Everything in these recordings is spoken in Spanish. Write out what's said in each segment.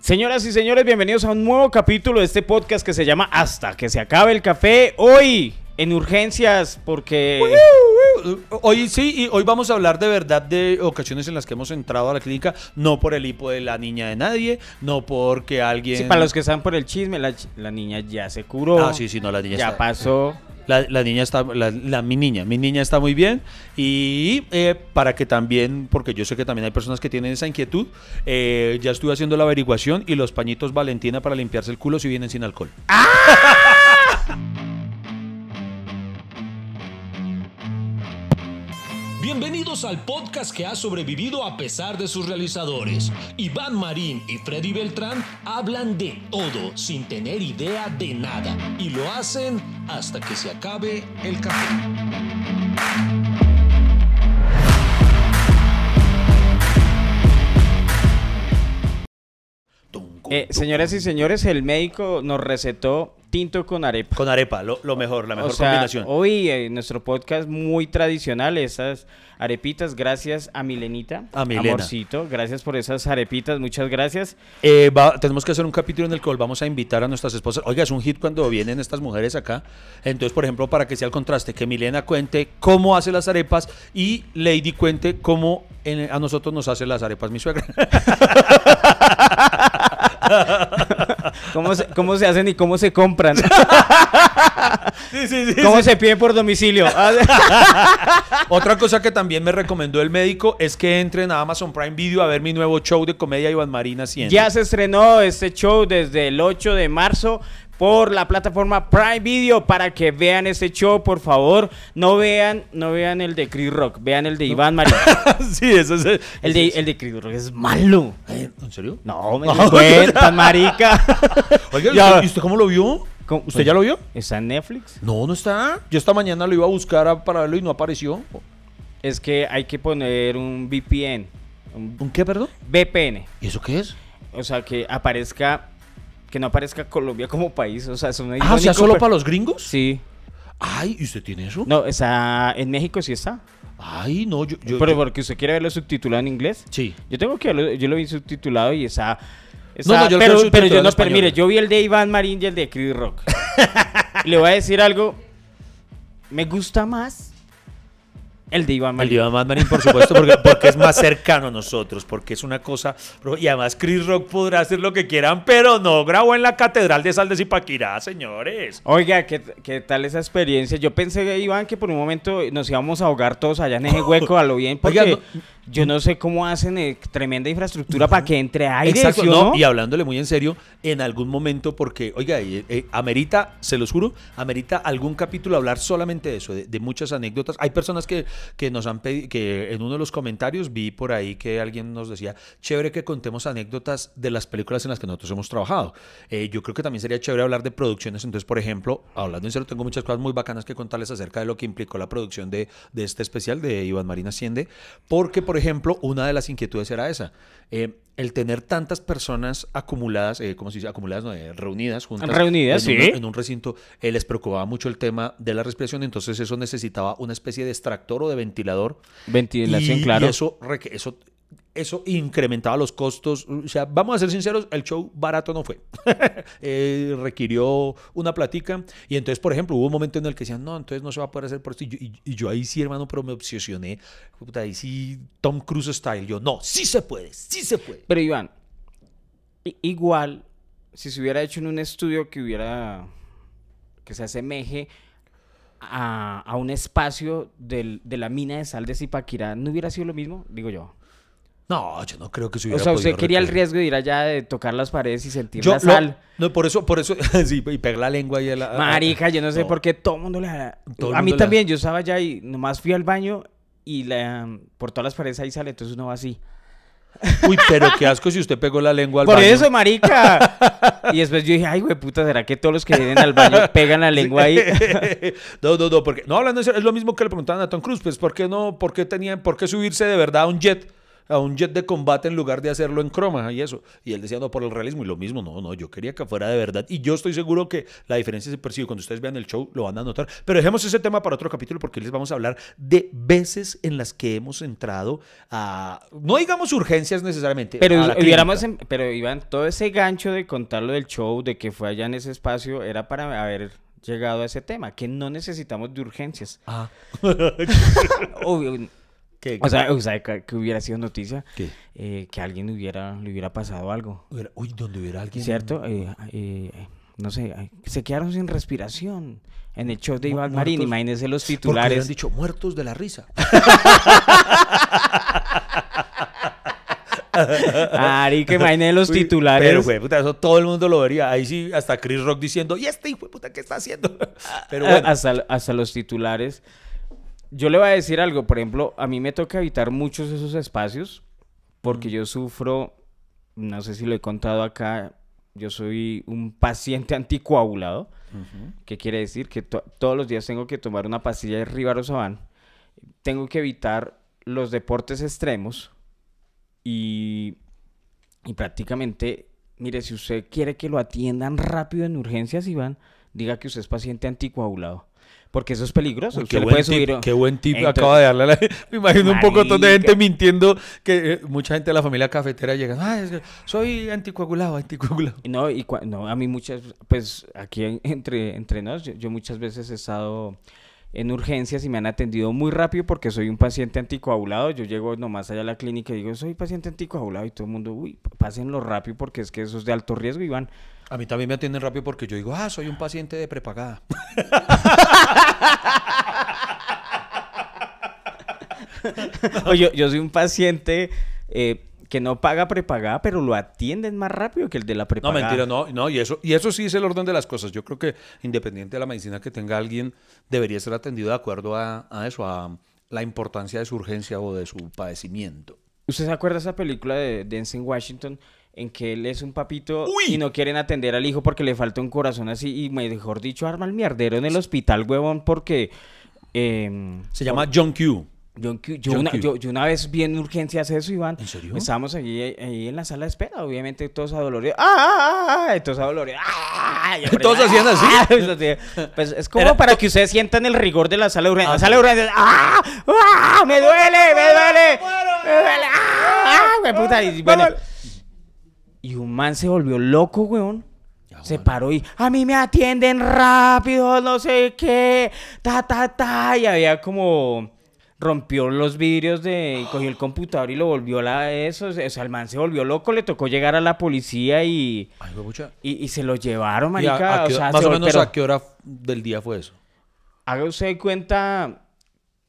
Señoras y señores, bienvenidos a un nuevo capítulo de este podcast que se llama Hasta que se acabe el café. Hoy en urgencias porque... Hoy sí, y hoy vamos a hablar de verdad de ocasiones en las que hemos entrado a la clínica, no por el hipo de la niña de nadie, no porque alguien... Sí, para los que están por el chisme, la, la niña ya se curó. Ah, sí, sí, no, la niña ya está... pasó. La, la niña está, la, mi niña, mi niña está muy bien y eh, para que también, porque yo sé que también hay personas que tienen esa inquietud, eh, ya estuve haciendo la averiguación y los pañitos Valentina para limpiarse el culo si vienen sin alcohol. Bienvenidos al podcast que ha sobrevivido a pesar de sus realizadores. Iván Marín y Freddy Beltrán hablan de todo sin tener idea de nada y lo hacen hasta que se acabe el café. Eh, señoras y señores, el médico nos recetó tinto con arepa. Con arepa, lo, lo mejor, la mejor o sea, combinación. hoy en nuestro podcast muy tradicional, esas arepitas, gracias a Milenita. A Milena. Amorcito, gracias por esas arepitas, muchas gracias. Eh, va- tenemos que hacer un capítulo en el cual vamos a invitar a nuestras esposas. Oiga, es un hit cuando vienen estas mujeres acá. Entonces, por ejemplo, para que sea el contraste, que Milena cuente cómo hace las arepas y Lady cuente cómo en- a nosotros nos hace las arepas mi suegra. ¿Cómo se, cómo se hacen y cómo se compran? sí, sí, sí. ¿Cómo se piden por domicilio? Otra cosa que también me recomendó el médico es que entren a Amazon Prime Video a ver mi nuevo show de comedia Iván Marina 100. Ya se estrenó este show desde el 8 de marzo por la plataforma Prime Video para que vean este show, por favor. No vean, no vean el de Chris Rock, vean el de Iván Marín. sí, eso es. El de, el de Chris Rock es malo. ¿En serio? No, me cuentas, marica. Oiga, ¿y usted, cómo lo vio? ¿Usted ya lo vio? ¿Está en Netflix? No, no está. Yo esta mañana lo iba a buscar a- para verlo y no apareció. Es que hay que poner un VPN, un ¿Un qué, perdón? VPN. ¿Y eso qué es? O sea, que aparezca, que no aparezca Colombia como país. O sea, es un Ah, o sea, solo para los gringos. Sí. Ay, ¿y usted tiene eso? No, está en México sí está. Ay, no, yo. yo- Pero yo- porque usted quiere verlo subtitulado en inglés. Sí. Yo tengo que verlo, yo lo vi subtitulado y está. está- No, no, yo lo pero, quiero pero yo no, pero mire, yo vi el de Iván Marín y el de Chris Rock. Le voy a decir algo. Me gusta más el de Iván El Marín. Iván Marín, por supuesto, porque, porque es más cercano a nosotros, porque es una cosa. Y además, Chris Rock podrá hacer lo que quieran, pero no grabó en la Catedral de Sal de Zipaquirá, señores. Oiga, ¿qué, ¿qué tal esa experiencia? Yo pensé, Iván, que por un momento nos íbamos a ahogar todos allá en ese hueco a lo bien, porque Oiga, no- yo no sé cómo hacen eh, tremenda infraestructura para que entre aire, Exacto, ¿sí o no, no? y hablándole muy en serio, en algún momento, porque, oiga, eh, eh, amerita, se los juro, amerita algún capítulo hablar solamente de eso, de, de muchas anécdotas. Hay personas que, que nos han pedido, que en uno de los comentarios vi por ahí que alguien nos decía, chévere que contemos anécdotas de las películas en las que nosotros hemos trabajado. Eh, yo creo que también sería chévere hablar de producciones, entonces, por ejemplo, hablando en serio, tengo muchas cosas muy bacanas que contarles acerca de lo que implicó la producción de, de este especial de Iván Marín Asciende, porque, por ejemplo, una de las inquietudes era esa. eh, el tener tantas personas acumuladas, eh, ¿cómo se dice? Acumuladas, no, eh, reunidas juntas. Reunidas, en un- sí. en un recinto, eh, les preocupaba mucho el tema de la respiración, entonces eso necesitaba una especie de extractor o de ventilador. Ventilación, y, claro. y eso, eso, eso incrementaba los costos. O sea, vamos a ser sinceros, el show barato no fue. Eh, requirió una platica. Y entonces, por ejemplo, hubo un momento en el que decían, no, entonces no se va a poder hacer por esto. Y yo, ahí sí, hermano, pero me obsesioné. Puta, ahí sí, Tom Cruise style. Yo, no, sí se puede, sí se puede. Pero Iván, igual, si se hubiera hecho en un estudio que hubiera, que se asemeje a, a un espacio del- de la mina de sal de Zipaquirá, ¿no hubiera sido lo mismo? Digo yo. No, yo no creo que se O hubiera sea, usted quería el riesgo de ir allá, de tocar las paredes y sentir Yo la sal. no, por eso, por eso, sí, y pegar la lengua y la. Marica, yo no sé no. por qué todo el mundo le Todo A mí también, yo estaba allá y nomás fui al baño y la, por todas las paredes ahí sale, entonces uno va así. Uy, pero qué asco si usted pegó la lengua al Por baño. eso, marica. y después yo dije, ay, güey, puta, ¿será que todos los que vienen al baño pegan la lengua ahí? no, no, no, porque no hablando en serio, es lo mismo que le preguntaban a Tom Cruise, pues ¿por qué no, por qué tenían, por qué subirse de verdad a un jet? A un jet de combate en lugar de hacerlo en croma y eso. Y él decía, no, por el realismo. Y lo mismo, no, no, yo quería que fuera de verdad. Y yo estoy seguro que la diferencia se percibe. Cuando ustedes vean el show, lo van a notar. Pero dejemos ese tema para otro capítulo porque les vamos a hablar de veces en las que hemos entrado a, no digamos urgencias necesariamente. Pero, hubiéramos, em- pero Iván, todo ese gancho de contar lo del show, de que fue allá en ese espacio, era para haber llegado a ese tema, que no necesitamos de urgencias. Ah. Obvio, ¿Qué? o sea, o sea, que, que hubiera sido noticia eh, que alguien hubiera, le hubiera pasado algo. Uy, donde hubiera alguien. ¿Cierto? Eh, eh, no sé, se quedaron sin respiración en el show de Iván Marín. Imagínense los titulares. dicho muertos de la risa. Arica, imagínense los Uy, titulares. Pero, güey, puta, eso todo el mundo lo vería. Ahí sí, hasta Chris Rock diciendo, ¿y este hijo de puta qué está haciendo? Pero bueno. hasta, hasta los titulares. Yo le voy a decir algo, por ejemplo, a mí me toca evitar muchos esos espacios porque yo sufro, no sé si lo he contado acá, yo soy un paciente anticoagulado, que quiere decir que to- todos los días tengo que tomar una pastilla de Rivaroxaban, tengo que evitar los deportes extremos y, y prácticamente, mire, si usted quiere que lo atiendan rápido en urgencias, Iván, diga que usted es paciente anticoagulado. Porque eso es peligroso. Uy, qué, buen puede tip, qué buen tip Entonces- acaba de darle la... Me imagino un poco de gente mintiendo que eh, mucha gente de la familia cafetera llega, ah, es que soy anticoagulado, anticoagulado. No, y no, a mí muchas, pues aquí en- entre, entre nos, yo, yo muchas veces he estado en urgencias y me han atendido muy rápido porque soy un paciente anticoagulado. Yo llego nomás allá a la clínica y digo, soy paciente anticoagulado y todo el mundo, uy, pásenlo rápido porque es que eso es de alto riesgo, Iván. A mí también me atienden rápido porque yo digo, ah, soy un paciente de prepagada. O yo, yo soy un paciente eh, que no paga prepagada, pero lo atienden más rápido que el de la No, prepagada. mentira, no, no, y eso, y eso sí es el orden de las cosas. Yo creo que independiente de la medicina que tenga alguien, debería ser atendido de acuerdo a, a eso, a la importancia de su urgencia o de su padecimiento. ¿Usted se acuerda de esa película de Denzel Washington en que él es un papito Uy. y no quieren atender al hijo porque le falta un corazón así y mejor dicho arma el mierdero en el hospital, huevón, porque em, Se llama John Q. Yo, yo John una, Q. yo, yo una vez vi en urgencias eso, Iván. ¿En serio? Estábamos allí, ahí en la sala de espera, obviamente todos adoloridos. ¡Ah, ah, ah! Todos adoloridos. ¡Ah! ¿Todos hacían así? Pues es como Era- para que ustedes sientan el rigor de la sala de urgencias. Ah, La sala de urgencias. ¡Ah! ¡Ah! ¡Me duele! ¡Me duele! ¡Me duele! ¡Ah! ¡Me puta! Y, bueno, y un man se volvió loco, weón. Ya, Se paró y a mí me atienden rápido, no sé qué, ta, ta, ta. Y había como rompió los vidrios de, y cogió el computador y lo volvió a eso. O sea, el man se volvió loco, le tocó llegar a la policía y, Ay, y, y se lo llevaron, ¿Y a- marica. a qué- o sea, más se o menos a qué hora del día fue eso. haga usted cuenta,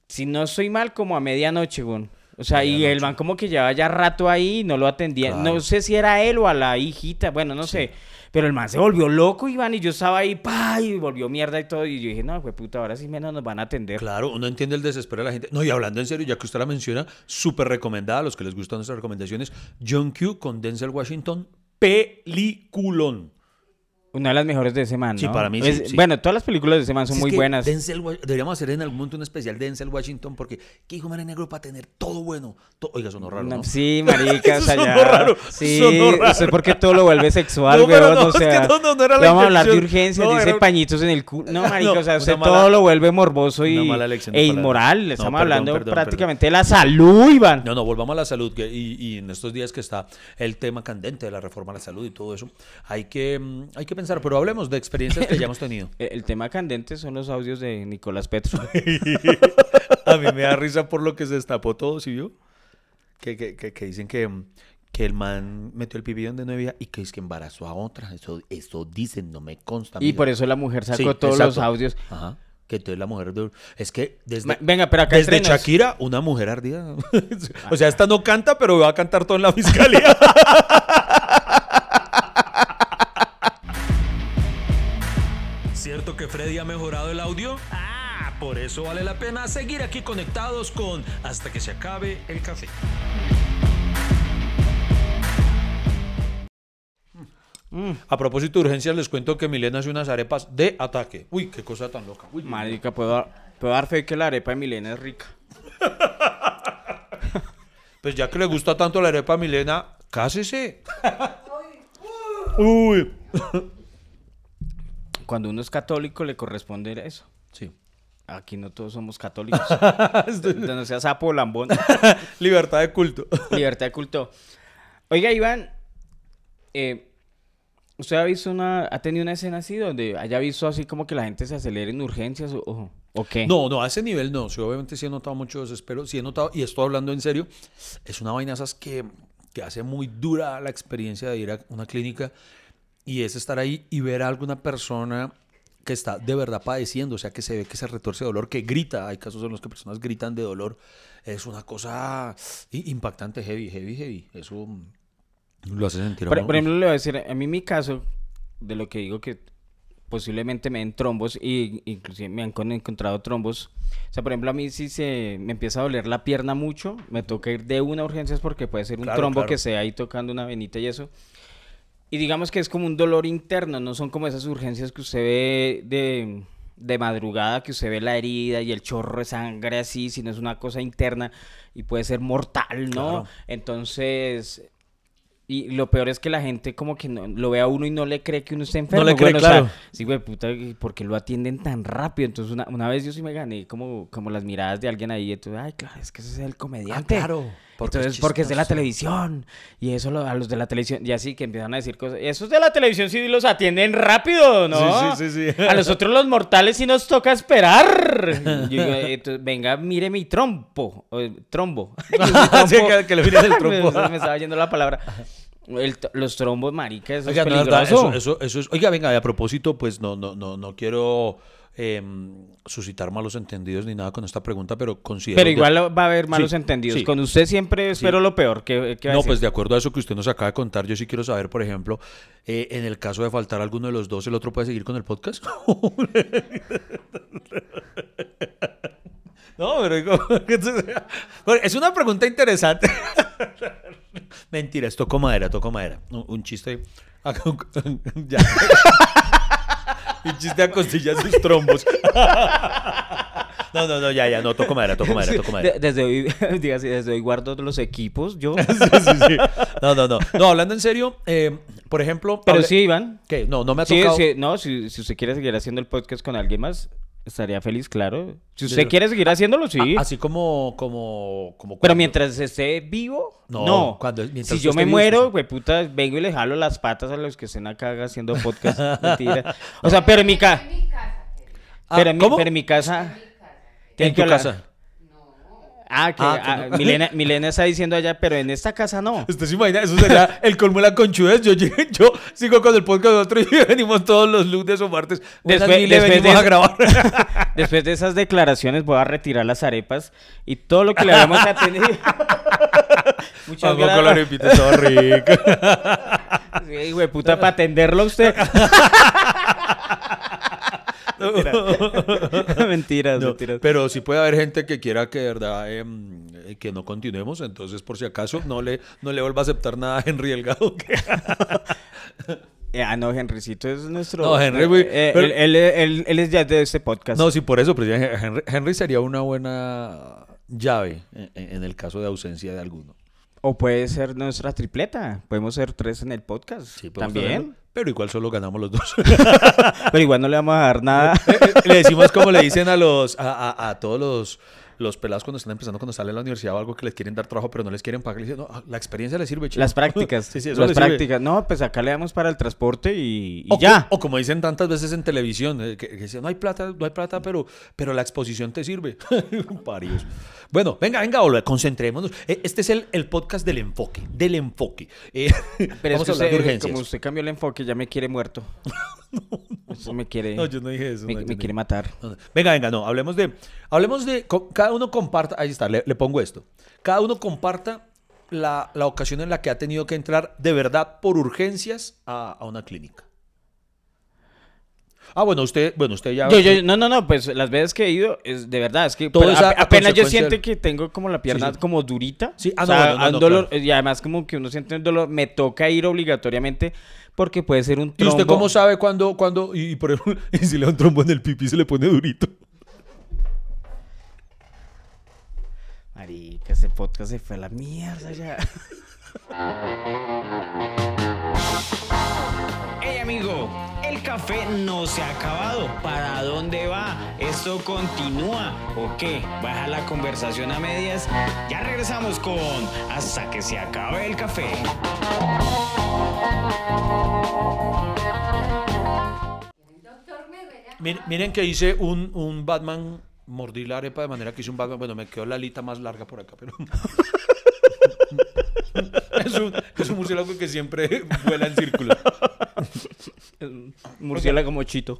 si no estoy mal, como a medianoche, weón. O sea, y el man como que llevaba ya rato ahí y no lo atendía. Claro. No sé si era él o a la hijita, bueno, no sé. Pero el man se volvió loco, Iván, y yo estaba ahí, pa, y volvió mierda y todo. Y yo dije, no, fue puta, ahora sí menos nos van a atender. Claro, uno entiende el desespero de la gente. No, y hablando en serio, ya que usted la menciona, súper recomendada a los que les gustan nuestras recomendaciones. John Q con Denzel Washington, peliculón. Una de las mejores de ese man, Sí, ¿no? para mí sí, Es- sí. Bueno, todas las películas de ese man son Si es muy que buenas. Denzel deberíamos hacer en algún momento un especial de Denzel Washington porque qué hijo de negro para tener todo bueno. To- Oiga, sonó raro, No, ¿no? Sí, marica, o Eso sea, sonó raro, Sí, sonó raro. no sé por qué todo lo vuelve sexual, No, weón, no, o es que no, no, no era la vamos a hablar de urgencias, dice era- pañitos en el culo. No, marica, o sea, una usted mala- todo lo vuelve morboso y, mala elección e inmoral. Estamos perdón, hablando perdón, prácticamente de la salud, Iván. No, no, volvamos a la salud. que- y, y en estos días que está el tema candente de la reforma a la salud y todo eso, hay que, mm, hay que pensar, pero hablemos de experiencias que ya hemos tenido. El, el tema candente son los audios de Nicolás Petro. A mí me da risa por lo que se destapó todo, ¿sí vio? Que, que, que, que dicen que, que el man metió el pipí donde no debía y que es que embarazó a otra. Eso, eso dicen, no me consta. y por eso la mujer sacó Sí, todos los audios. Ajá. Que entonces la mujer... de- Es que desde... Ma- Venga, pero acá Desde entre nos- Shakira, una mujer ardida. o sea, esta no canta, pero va a cantar todo en la fiscalía. Que Freddy ha mejorado el audio? Ah, por eso vale la pena seguir aquí conectados con Hasta que se acabe el café. A propósito de urgencias, les cuento que Milena hace unas arepas de ataque. Uy, qué cosa tan loca. Uy, Marica, puedo dar, puedo dar fe que la arepa de Milena es rica. Pues ya que le gusta tanto la arepa a Milena, cásese. Uy. Cuando uno es católico le corresponde eso. Sí. Aquí no todos somos católicos. no seas sapo lambón. Libertad de culto. Libertad de culto. Oiga, Iván, eh, ¿usted ha visto una, ha tenido una escena así donde haya visto así como que la gente se acelere en urgencias o qué? No, no, a ese nivel no. Sí, obviamente sí he notado mucho desespero. Sí he notado, y estoy hablando en serio, es una vaina esas que, que hace muy dura la experiencia de ir a una clínica y es estar ahí y ver a alguna persona que está de verdad padeciendo, o sea, que se ve que se retorce de dolor, que grita. Hay casos en los que personas gritan de dolor. Es una cosa impactante, heavy, heavy, heavy. Eso lo hace sentir Por, por ejemplo, le voy a decir, a mí mi caso, de lo que digo que posiblemente me den trombos y inclusive me han con- encontrado trombos. O sea, por ejemplo, a mí si se me empieza a doler la pierna mucho, me toca ir de una a urgencias porque puede ser un Claro, trombo claro. que sea ahí tocando una venita y eso. Y digamos que es como un dolor interno, no son como esas urgencias que usted ve de, de madrugada, que usted ve la herida y el chorro de sangre así, sino es una cosa interna y puede ser mortal, ¿no? Claro. Entonces, y lo peor es que la gente como que no, lo ve a uno y no le cree que uno está enfermo. le cree, Bueno, o sea, claro. sí, güey, puta, ¿y ¿por qué lo atienden tan rápido? Entonces, una, una vez yo sí me gané como, como las miradas de alguien ahí. Entonces, ay, claro, es que ese es el comediante. Ah, claro, porque es Entonces, porque es de la televisión. Y eso lo- a los de la televisión, y así que empiezan a decir cosas. Esos de la televisión sí los atienden rápido, ¿no? Sí, sí, sí, sí. A nosotros los mortales sí nos toca esperar. Yo eh, entonces, venga, mire mi trompo. o, trombo. Sí, que- que le mires el trompo. me, me estaba yendo la palabra. El los trombos, marica, eso Oiga, es no, es peligroso. eso, eso, eso es. Oiga, venga, a propósito, pues no, no, no, no quiero em, suscitar malos entendidos ni nada con esta pregunta, pero considero. Pero igual va a haber malos Sí, entendidos. sí. Con usted siempre espero lo peor. ¿Qué, qué va a No, pues de acuerdo a eso que usted nos acaba de contar, yo sí quiero saber, por ejemplo, eh, en el caso de faltar alguno de los dos, ¿el otro puede seguir con el podcast? no, pero es una pregunta interesante. Mentira, es toco madera, toco madera. Un, un chiste. ya. Un chiste a costillas sus trombos. no, no, no, ya, ya, no, toco madera, toco madera, toco madera. De- desde hoy, diga así, desde hoy guardo los equipos, yo. Sí, sí, sí. No, no, no. No, hablando en serio, eh, por ejemplo. Pero hable- sí, Iván. ¿Qué? No, no me ha Sí, tocado. sí, no, si, si usted quiere seguir haciendo el podcast con alguien más, estaría feliz, claro. Si usted Pero- quiere seguir haciéndolo, sí. A- así como, como, como. Pero mientras esté vivo, No, no. cuando- mientras si yo me vivo, muero, sí. güey, puta, vengo y le jalo las patas a los que estén acá haciendo podcast. Mentira. O sea, pero en mi casa. Ah, pero, en mi, ¿cómo? pero en mi casa. tiene En que tu hablar. casa. Ah, que Ah, ah, no. Milena, Milena está diciendo allá, pero en esta casa no. ¿Usted se imagina? Eso sería el colmo de la conchudez. Yo, yo sigo con el podcast de otro y venimos todos los lunes o martes. Después- después venimos de- a grabar. Después de esas declaraciones voy a retirar las arepas y todo lo que le habíamos atendido. Muchas Vamos con la arepita, todo rico. Sí, güey, puta, para atenderlo a usted. mentiras, No, mentiras. pero sí puede haber gente que quiera que de verdad em, eh, que no continuemos, entonces por si acaso no le, no le vuelva a aceptar nada a Henry Delgado. Eh, ah, no, Henrycito es nuestro. No, Henry, eh, pero- él, él- él- él es ya de este podcast. No, sí, por eso, pero Henry, Henry sería una buena llave en, en el caso de ausencia de alguno. O puede ser nuestra tripleta. Podemos ser tres en el podcast. Sí, También. Pero igual solo ganamos los dos. Pero igual no le vamos a dar nada. le decimos como le dicen a los a, a- a todos los, los pelados cuando están empezando, cuando salen a la universidad o algo que les quieren dar trabajo, pero no les quieren pagar. Le dicen, no, la experiencia les sirve, chico". Las prácticas. Sí, sí, eso Las les sirve. prácticas. No, pues acá le damos para el transporte y, y O, co- ya. o como dicen tantas veces en televisión, eh, que, que dicen, no hay plata, no hay plata, pero, pero la exposición te sirve. Parios. Bueno, venga, venga, concentrémonos. Eh, Este es el, el podcast del enfoque, del enfoque. Eh, Pero vamos es que a hablar de usted, urgencias. como usted cambió el enfoque, ya me quiere muerto. Eso me quiere. No, yo no dije eso. me, no, no quiere matar. No, no. Venga, venga, no, hablemos de, hablemos de, cada uno comparta, ahí está, le, le pongo esto, cada uno comparta la, la ocasión en la que ha tenido que entrar de verdad por urgencias a, a una clínica. Ah, bueno, usted, bueno, usted ya... Yo, yo, no, no, no, pues las veces que he ido, es de verdad, es que Todo pero es a- ap- a apenas yo siento que tengo como la pierna Sí, sí. como durita. Sí, ah, o no, sea, bueno, no, un no, dolor, claro. y además como que uno siente un dolor, me toca ir obligatoriamente porque puede ser un ¿Y trombo. usted cómo sabe cuándo, y, y por ejemplo, y si le da un trombo en el pipí se le pone durito? Marica, ese podcast se fue a la mierda ya. Hey amigo, el café no se ha acabado. ¿Para dónde va? ¿Esto continúa o qué? ¿Baja la conversación a medias? Ya regresamos con Hasta que se acabe el café. Miren, miren que hice un, un Batman, mordí la arepa de manera que hice un Batman, bueno, me quedó la alita más larga por acá, pero... es, un, es un murciélago que siempre vuela en círculo. Murciélago como chito.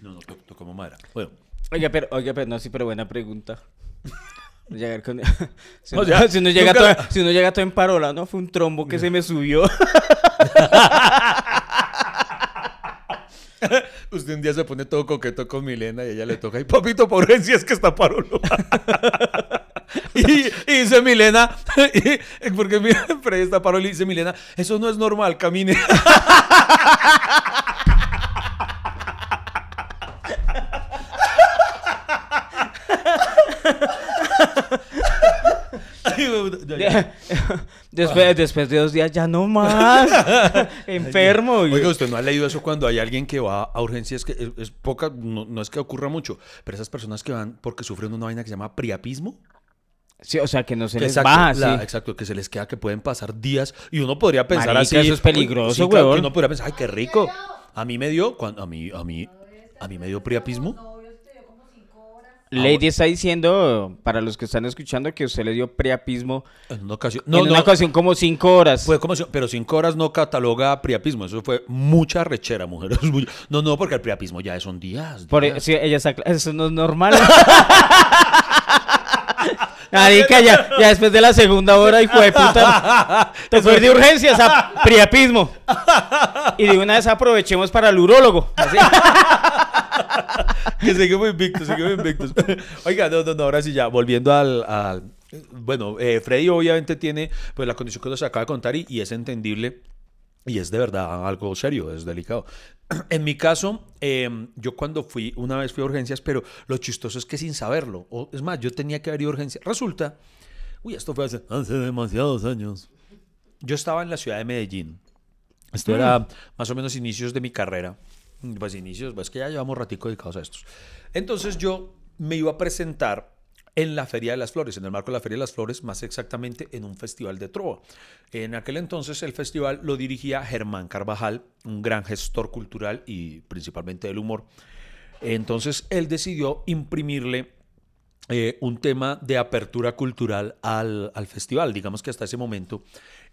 No, no, to- tocamos madera. Bueno, Oiga, pero, oiga, pero no, sí, pero buena pregunta. Llegar con- si, O uno, sea, si uno llega nunca- todo, si uno llega todo en parola, no fue un trombo que se me subió. usted un día se pone todo coqueto con Milena y ella le toca, y papito, por urgencia es que está parolo. y, y dice Milena, y- porque mira, Freddy está parolo y dice Milena, eso no es normal, camine. Ay, güey, ya, ya. después, después de dos días ya no más. Enfermo. Oiga, usted no ha leído eso cuando hay alguien que va a urgencias que es, es poca, no, no es que ocurra mucho, pero esas personas que van porque sufren una vaina que se llama priapismo. Sí, o sea, que no se les exacto, baja, la- sí. Exacto, que se les queda que pueden pasar días y uno podría pensar Marica, así. eso es peligroso, sí, huevón. uno podría pensar, ay, qué rico. A mí me dio, cuando, a mí, a mí, a mí me dio priapismo. Lady está diciendo, para los que están escuchando, que usted le dio priapismo En una ocasión, en no, una no, ocasión como cinco horas. Fue como pero cinco horas no cataloga priapismo. Eso fue mucha rechera, mujer. Es muy- No, no, porque el priapismo ya son días. Por, días. sí, ella está, eso no es normal. Marica, ya, ya después de la segunda hora, hijo de puta, te fue de urgencias a priapismo. Y de una vez aprovechemos para el urólogo. Así. Que seguimos invictos, seguimos invictos. Oiga, no, no, no, ahora sí ya, volviendo al... al- bueno, eh, Freddy obviamente tiene pues la condición que nos acaba de contar y, y es entendible y es de verdad algo serio, es delicado. En mi caso, eh, yo cuando fui, una vez fui a urgencias, pero lo chistoso es que sin saberlo, o, es más, yo tenía que haber ido a urgencias. Resulta, uy, esto fue hace, hace demasiados años. Yo estaba en la ciudad de Medellín. Esto era más o menos inicios de mi carrera. Pues inicios, pues que ya llevamos ratico dedicados a estos. Entonces yo me iba a presentar en la Feria de las Flores, en el marco de la Feria de las Flores, más exactamente en un festival de trova. En aquel entonces el festival lo dirigía Germán Carvajal, un gran gestor cultural y principalmente del humor. Entonces él decidió imprimirle eh, un tema de apertura cultural al, al festival. Digamos que hasta ese momento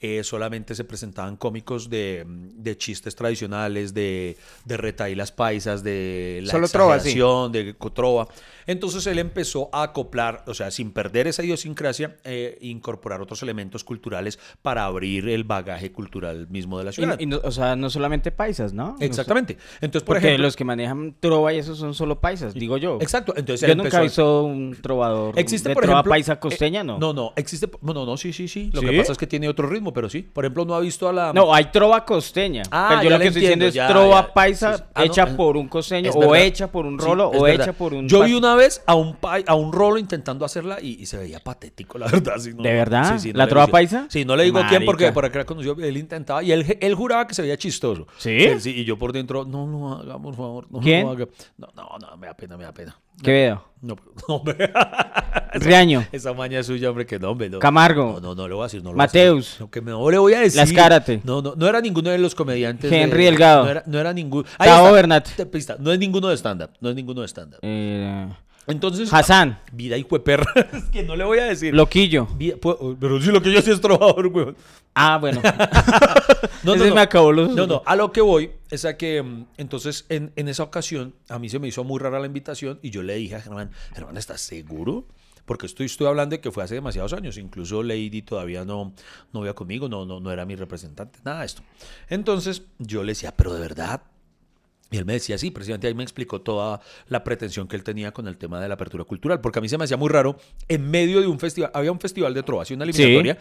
eh, solamente se presentaban cómicos de, de chistes tradicionales, de, de retailas paisas, de la Solo trova, sí. exageración, de trova. Entonces él empezó a acoplar, o sea, sin perder esa idiosincrasia, eh, incorporar otros elementos culturales para abrir el bagaje cultural mismo de la ciudad. y no- o sea, no solamente paisas, ¿no? Exactamente. Entonces, por Porque ejemplo, los que manejan trova y esos son solo paisas, digo yo. Exacto. Entonces Yo nunca he visto un trovador Existe, de por trova ejemplo, paisa eh, costeña, ¿no? No, no, existe, bueno, no, sí, sí, sí. Lo ¿Sí? que pasa es que tiene otro ritmo, pero sí. Por ejemplo, no ha visto a la No, hay trova costeña. Ah, pero yo lo que estoy diciendo entiendo, es trova ya. paisa Sí, sí. Ah, no, hecha por un costeño o verdad. hecha por un rolo o verdad. hecha por un Yo vi pas- una vez a un a un rolo intentando hacerla y, y se veía patético, la verdad. no, ¿De no. verdad? Sí, sí, no ¿La trova paisa? Sí, no le digo quién porque Marica. por acá conoció, él intentaba y él, él juraba que se veía chistoso. ¿Sí? Y yo por dentro, no lo haga, por favor, no ¿Quién? No, no, no, me da pena, me da pena. Quevedo. No, no, hombre. Riaño. Esa maña suya, hombre, que no, hombre. No. Camargo. No, no, no le voy a decir. No lo voy a decir. Mateus. Lo que me- no le voy a decir. Lascárate. No, no, no era ninguno de los comediantes. de- Henry Delgado. No era, no era ninguno. Tao Bernat. Pista, No es ninguno de stand-up. No es ninguno de stand-up. Eh, Entonces. Hassan. Vida y perra. es que no le voy a decir. Loquillo. Vida- pu- pero sí, lo que yo sí es trovador, weón. Ah, bueno. No, no, no. me acabó los... No, no, a lo que voy es a que mm, entonces en, en esa ocasión a mí se me hizo muy rara la invitación y yo le dije a Germán, Germán, ¿estás seguro? Porque estoy, estoy hablando de que fue hace demasiados años, incluso Lady todavía no, no iba conmigo, no, no, no era mi representante, nada de esto. Entonces yo le decía, pero de verdad, Y él me decía, sí, precisamente ahí me explicó toda la pretensión que él tenía con el tema de la apertura cultural, porque a mí se me hacía muy raro, en medio de un festival, había un festival de trova, una eliminatoria,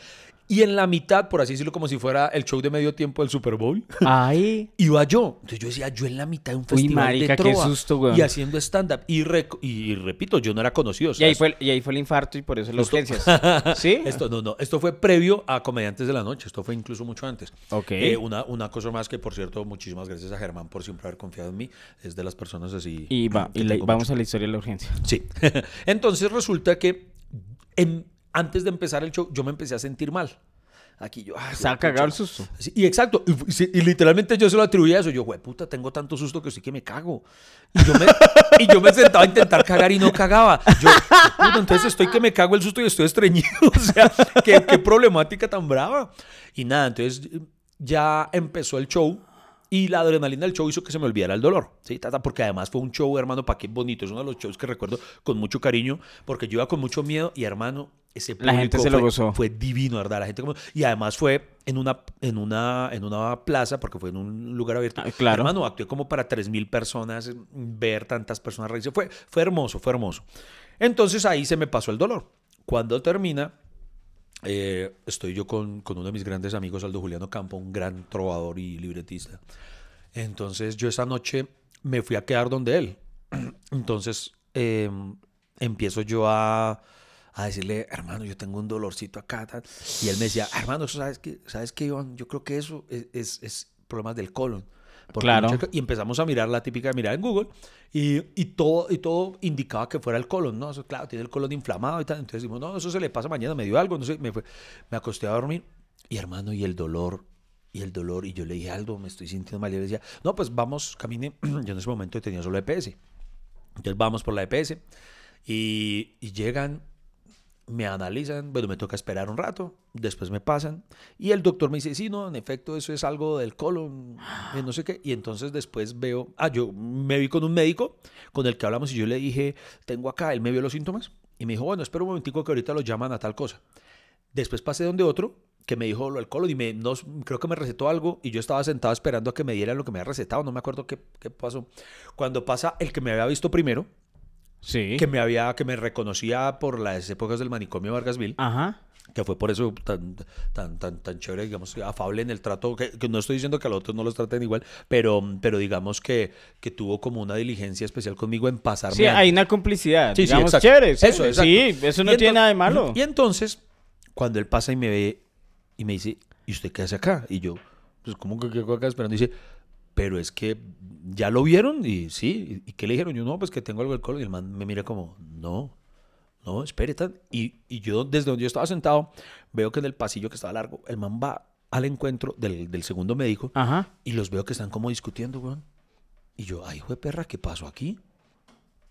y en la mitad, por así decirlo, como si fuera el show de medio tiempo del Super Bowl, Ay. iba yo. Entonces yo decía, yo en la mitad de un Uy, festival marica, de qué trova, susto, weón. y haciendo stand-up, y, repito, yo no era conocido. o Y ahí, fue, y ahí fue el infarto y por eso las urgencias. ¿Sí? Esto, no, no, esto fue previo a Comediantes de la Noche, esto fue incluso mucho antes. Ok. Eh, una, una cosa más que, por cierto, muchísimas gracias a Germán por siempre haber confiado en mí, es de las personas así. Y, va, y tengo vamos a la historia de la urgencia. Sí. Entonces resulta que en- antes de empezar el show yo me empecé a sentir mal. Aquí yo... Estaba pucha. cagado el susto. Sí, y exacto. Y, y literalmente yo se lo atribuía a eso. Yo, güey, puta, tengo tanto susto que sí que me cago. Y yo me, y yo me sentaba a intentar cagar y no cagaba. Yo, puta, entonces estoy que me cago el susto y estoy estreñido. O sea, qué, qué problemática tan brava. Y nada, entonces ya empezó el show. Y la adrenalina del show hizo que se me olvidara el dolor, ¿sí? Tata, Porque además fue un show, hermano, para qué bonito. Es uno de los shows que recuerdo con mucho cariño, porque yo iba con mucho miedo y, hermano, ese La gente público se lo fue- gozó. Fue divino, ¿verdad? La gente como... Y además fue en una, en una, en una plaza, porque fue en un lugar abierto. Ah, claro. Hermano, actué como para 3.000 personas, ver tantas personas reírse. Fue, fue hermoso, fue hermoso. Entonces ahí se me pasó el dolor. Cuando termina, eh, estoy yo con, con uno de mis grandes amigos, Aldo Juliano Campo, un gran trovador y libretista. Entonces yo esa noche me fui a quedar donde él. Entonces eh, empiezo yo a, a decirle, hermano, yo tengo un dolorcito acá. tal". Y él me decía, hermano, ¿sabes qué, ¿sabes qué, Iván? Yo creo que eso es, es, es problemas del colon. Claro. Y empezamos a mirar la típica mirada en Google y, y, todo, y todo indicaba que fuera el colon, ¿no? Eso, claro, tiene el colon inflamado y tal. Entonces dijimos, no, eso se le pasa mañana, me dio algo, no sé, me, fue- me acosté a dormir. Y hermano, y el dolor, y el dolor, y yo le dije algo, me estoy sintiendo mal. Y él decía, no, pues vamos, camine. Yo en ese momento tenía solo EPS. Entonces vamos por la EPS y, y llegan, me analizan, bueno, me toca esperar un rato, después me pasan y el doctor me dice, sí, no, en efecto, eso es algo del colon, eh, no sé qué, y entonces después veo, ah, yo me vi con un médico con el que hablamos y yo le dije, tengo acá, él me vio los síntomas y me dijo, bueno, espera un momentico que ahorita lo llaman a tal cosa. Después pasé donde otro que me dijo lo del colon y me, no, creo que me recetó algo y yo estaba sentado esperando a que me dieran lo que me había recetado, no me acuerdo qué, qué pasó. Cuando pasa el que me había visto primero, Sí. que me había que me reconocía por las épocas del manicomio Vargasville, Ajá. que fue por eso tan tan tan tan chévere, digamos, afable en el trato, que, que no estoy diciendo que a los otros no los traten igual, pero pero digamos que, que tuvo como una diligencia especial conmigo en pasarme Sí, hay una complicidad. Sí, sí, digamos, exacto. chévere. Eso, chévere. exacto. Sí, eso no Y tiene nada de malo. Y entonces, cuando él pasa y me ve y me dice, ¿y usted qué hace acá? Y yo, pues, ¿cómo que qué hago acá esperando? Y dice, pero es que ya lo vieron y sí, ¿y qué le dijeron? Yo, no, pues que tengo algo del colon. Y el man me mira como, no, no, espere. tan". Y, y yo, desde donde yo estaba sentado, veo que en el pasillo que estaba largo, el man va al encuentro del, del segundo médico Ajá. y los veo que están como discutiendo, weón. Y yo, ay, hijo de perra, ¿qué pasó aquí?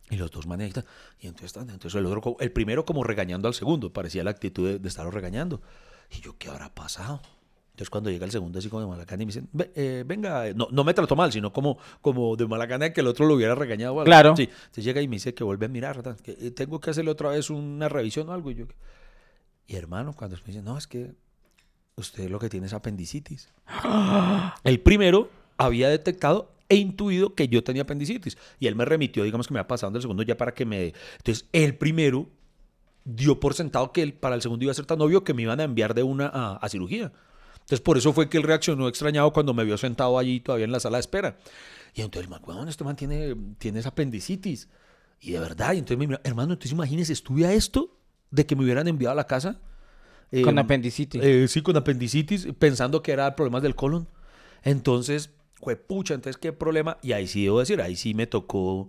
Y los dos están. Y entonces entonces el otro, el primero como regañando al segundo, parecía la actitud de, de estarlo regañando. Y yo, ¿qué habrá pasado? Entonces cuando llega el segundo así como de mala gana y me dicen, "Ve, eh, venga, eh", no, no me trató mal, sino como, como de mala gana de que el otro lo hubiera regañado. o algo. Claro. Sí, entonces llega y me dice que vuelve a mirar, que eh, tengo que hacerle otra vez una revisión o algo. Y yo, y hermano, cuando me dice, no, es que usted lo que tiene es apendicitis. El primero había detectado e intuido que yo tenía apendicitis. Y él me remitió, digamos que me había pasado del segundo ya para que me... Entonces, el primero dio por sentado que él, para el segundo iba a ser tan obvio que me iban a enviar de una a, a cirugía. Entonces, por eso fue que él reaccionó extrañado cuando me vio sentado allí todavía en la sala de espera. Y entonces, el man, "Weón, este man tiene, tiene esa apendicitis. Y de verdad, y entonces me mira, hermano, entonces imagínese, estuve a esto de que me hubieran enviado a la casa. Con Eh, apendicitis. eh, sí, con apendicitis, pensando que era problemas del colon. Entonces, fue pucha, entonces qué problema. Y ahí sí debo decir, ahí sí me tocó.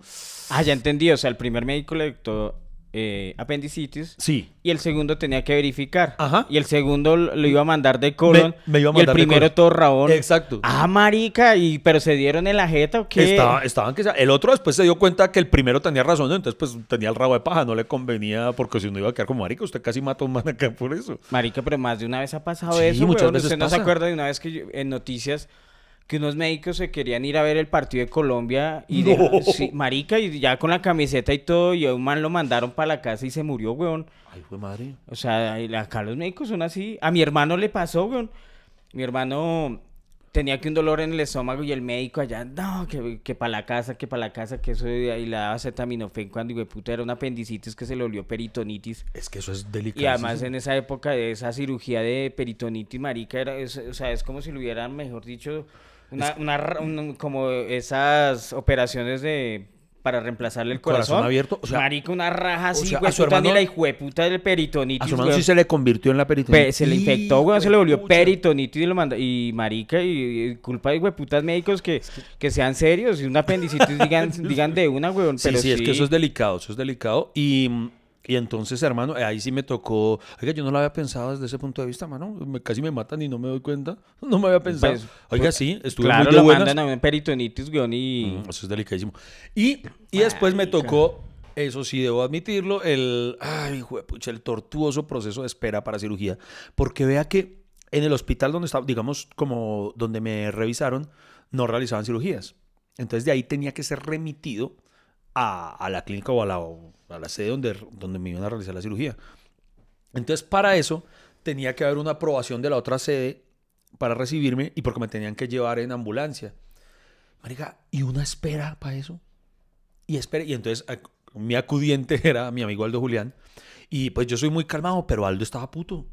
Ah, ya entendí. O sea, el primer médico le dictó eh, apendicitis. Sí. Y el segundo tenía que verificar. Ajá. Y el segundo lo iba a mandar de colon. Me- me iba a y mandar el de primero todo rabón. Exacto. Ah, marica. Y, ¿Pero se dieron en la jeta o qué? Estaba- estaban que el otro después se dio cuenta que el primero tenía razón, ¿no? entonces pues tenía el rabo de paja, no le convenía porque si no iba a quedar como marica, usted casi mató a un man acá por eso. Marica, pero más de una vez ha pasado Sí, eso, muchas veces ¿Usted no se acuerda de una vez que yo- en noticias que unos médicos se querían ir a ver el partido de Colombia y de- sí, marica, y ya con la camiseta y todo, y a un man lo mandaron para la casa y se murió, weón. Ay, fue madre. O sea, acá los médicos son así. A mi hermano le pasó, weón. Mi hermano tenía que un dolor en el estómago y el médico allá, no, que, que para la casa, que para la casa, que eso, y le daba acetaminofén cuando, de puta, era una apendicitis que se le volvió peritonitis. Es que eso es delicado. Y además en esa época de esa cirugía de peritonitis, marica, era, es- o sea, es como si lo hubieran, mejor dicho, una, una ra- un- como esas operaciones de para reemplazarle el Corazón corazón. abierto, o sea, marica, una raja así, sea, a güey, su puta, ni hermano- la hijueputa del peritonitis, A su hermano sí se le convirtió en la peritonitis. Pe- se le infectó, weón, se le volvió peritonitis y lo mandó. Y marica, y, y culpa de putas médicos que, que sean serios. Y una apendicitis digan, digan de una. Sí, pero sí, es que eso es delicado, eso es delicado. Y, y entonces, hermano, ahí sí me tocó. Oiga, yo no lo había pensado desde ese punto de vista, mano. Me, casi me matan y no me doy cuenta. No me había pensado. Pues, Oiga, pues, sí, estuve Claro, muy de lo buenas. mandan a una peritonitis, weón, y... Mm, Eso es delicadísimo. Y, y después me tocó, eso sí debo admitirlo, el, ay, hijo de pucha, el tortuoso proceso de espera para cirugía. Porque vea que en el hospital donde estaba, digamos, como donde me revisaron, no realizaban cirugías. Entonces de ahí tenía que ser remitido a, la clínica o a la, a la sede donde, donde me iban a realizar la cirugía. Entonces para eso tenía que haber una aprobación de la otra sede para recibirme y porque me tenían que llevar en ambulancia. Marica, ¿y una espera para eso? Y espera, y entonces mi acudiente era mi amigo Aldo Julián. Y pues yo soy muy calmado, pero Aldo estaba puto.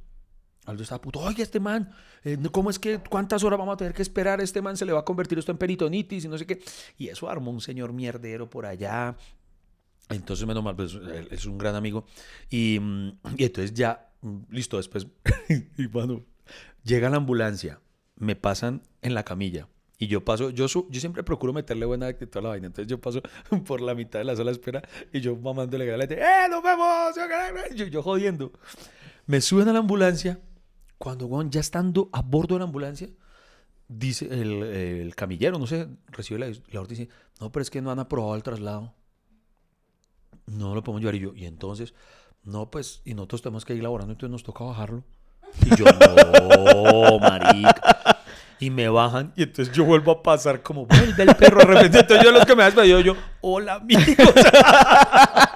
Aldo estaba puto. Oye, este man, eh, ¿cómo es que cuántas horas vamos a tener que esperar? Este man se le va a convertir esto en peritonitis y no sé qué. Y eso armó un señor mierdero por allá. Entonces, menos mal, pues él es un gran amigo. Y, y entonces ya, listo, después, y bueno, llega la ambulancia, me pasan en la camilla. Y yo paso, yo, su- yo siempre procuro meterle buena actitud a la vaina. Entonces yo paso por la mitad de la sala de espera y yo mamándole galete, ¡eh, nos vemos! Yo, yo jodiendo. Me suben a la ambulancia. Cuando weón, ya estando a bordo de la ambulancia, dice el, el camillero, no sé, recibe la, la orden y dice, no, pero es que no han aprobado el traslado. No lo podemos llevar. Y yo, y entonces, no, pues, y nosotros tenemos que ir laborando, entonces nos toca bajarlo. Y yo, no, marica. Y me bajan, y entonces yo vuelvo a pasar como, vuelve el perro de repente. Entonces yo los que me despedido, yo, hola, amigos.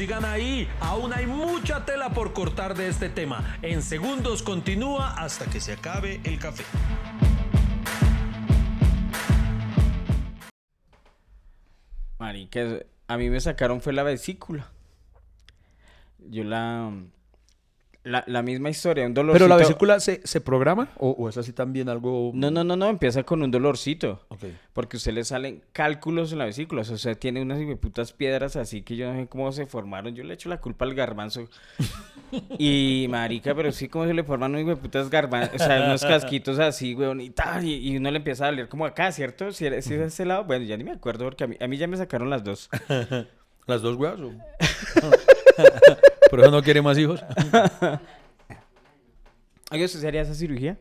sigan ahí. Aún hay mucha tela por cortar de este tema. En segundos continúa hasta que se acabe el café. Marica, a mí me sacaron fue la vesícula. Yo la... La, la misma historia, un dolorcito. ¿Pero la vesícula se, se programa? ¿O, o es así también algo...? No, no, no, no, empieza con un dolorcito. Ok. Porque a usted le salen cálculos en la vesícula. O sea, usted tiene unas putas piedras así que yo no sé cómo se formaron. Yo le echo la culpa al garbanzo. Y marica, pero sí, como se le forman unos putas garbanzos. O sea, unos casquitos así, weón, y tal. Y, y uno le empieza a doler como acá, ¿cierto? Si, es de ese lado. Bueno, ya ni me acuerdo porque a mí, a mí ya me sacaron las dos. ¿Las dos weas? ¿Por eso no quiere más hijos? ¿usted se haría esa cirugía?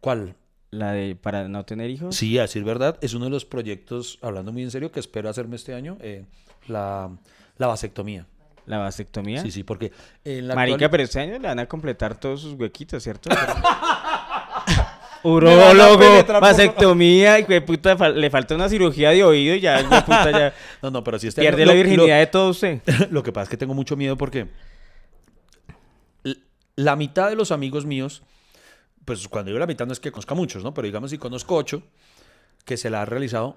¿Cuál? La de para no tener hijos. Sí, a decir verdad, es uno de los proyectos, hablando muy en serio, que espero hacerme este año, eh, la, la vasectomía. La vasectomía. Sí, sí, porque en la Marica, actual- pero este año le van a completar todos sus huequitos, ¿cierto? Urólogo, vasectomía, y puta, le falta una cirugía de oído y ya, puta, ya No, no, pero si este pierde año- la lo- virginidad de todo usted. Lo, que pasa es que tengo mucho miedo porque la mitad de los amigos míos, pues cuando digo la mitad no es que conozca muchos, ¿no? Pero digamos si conozco ocho que se la ha realizado,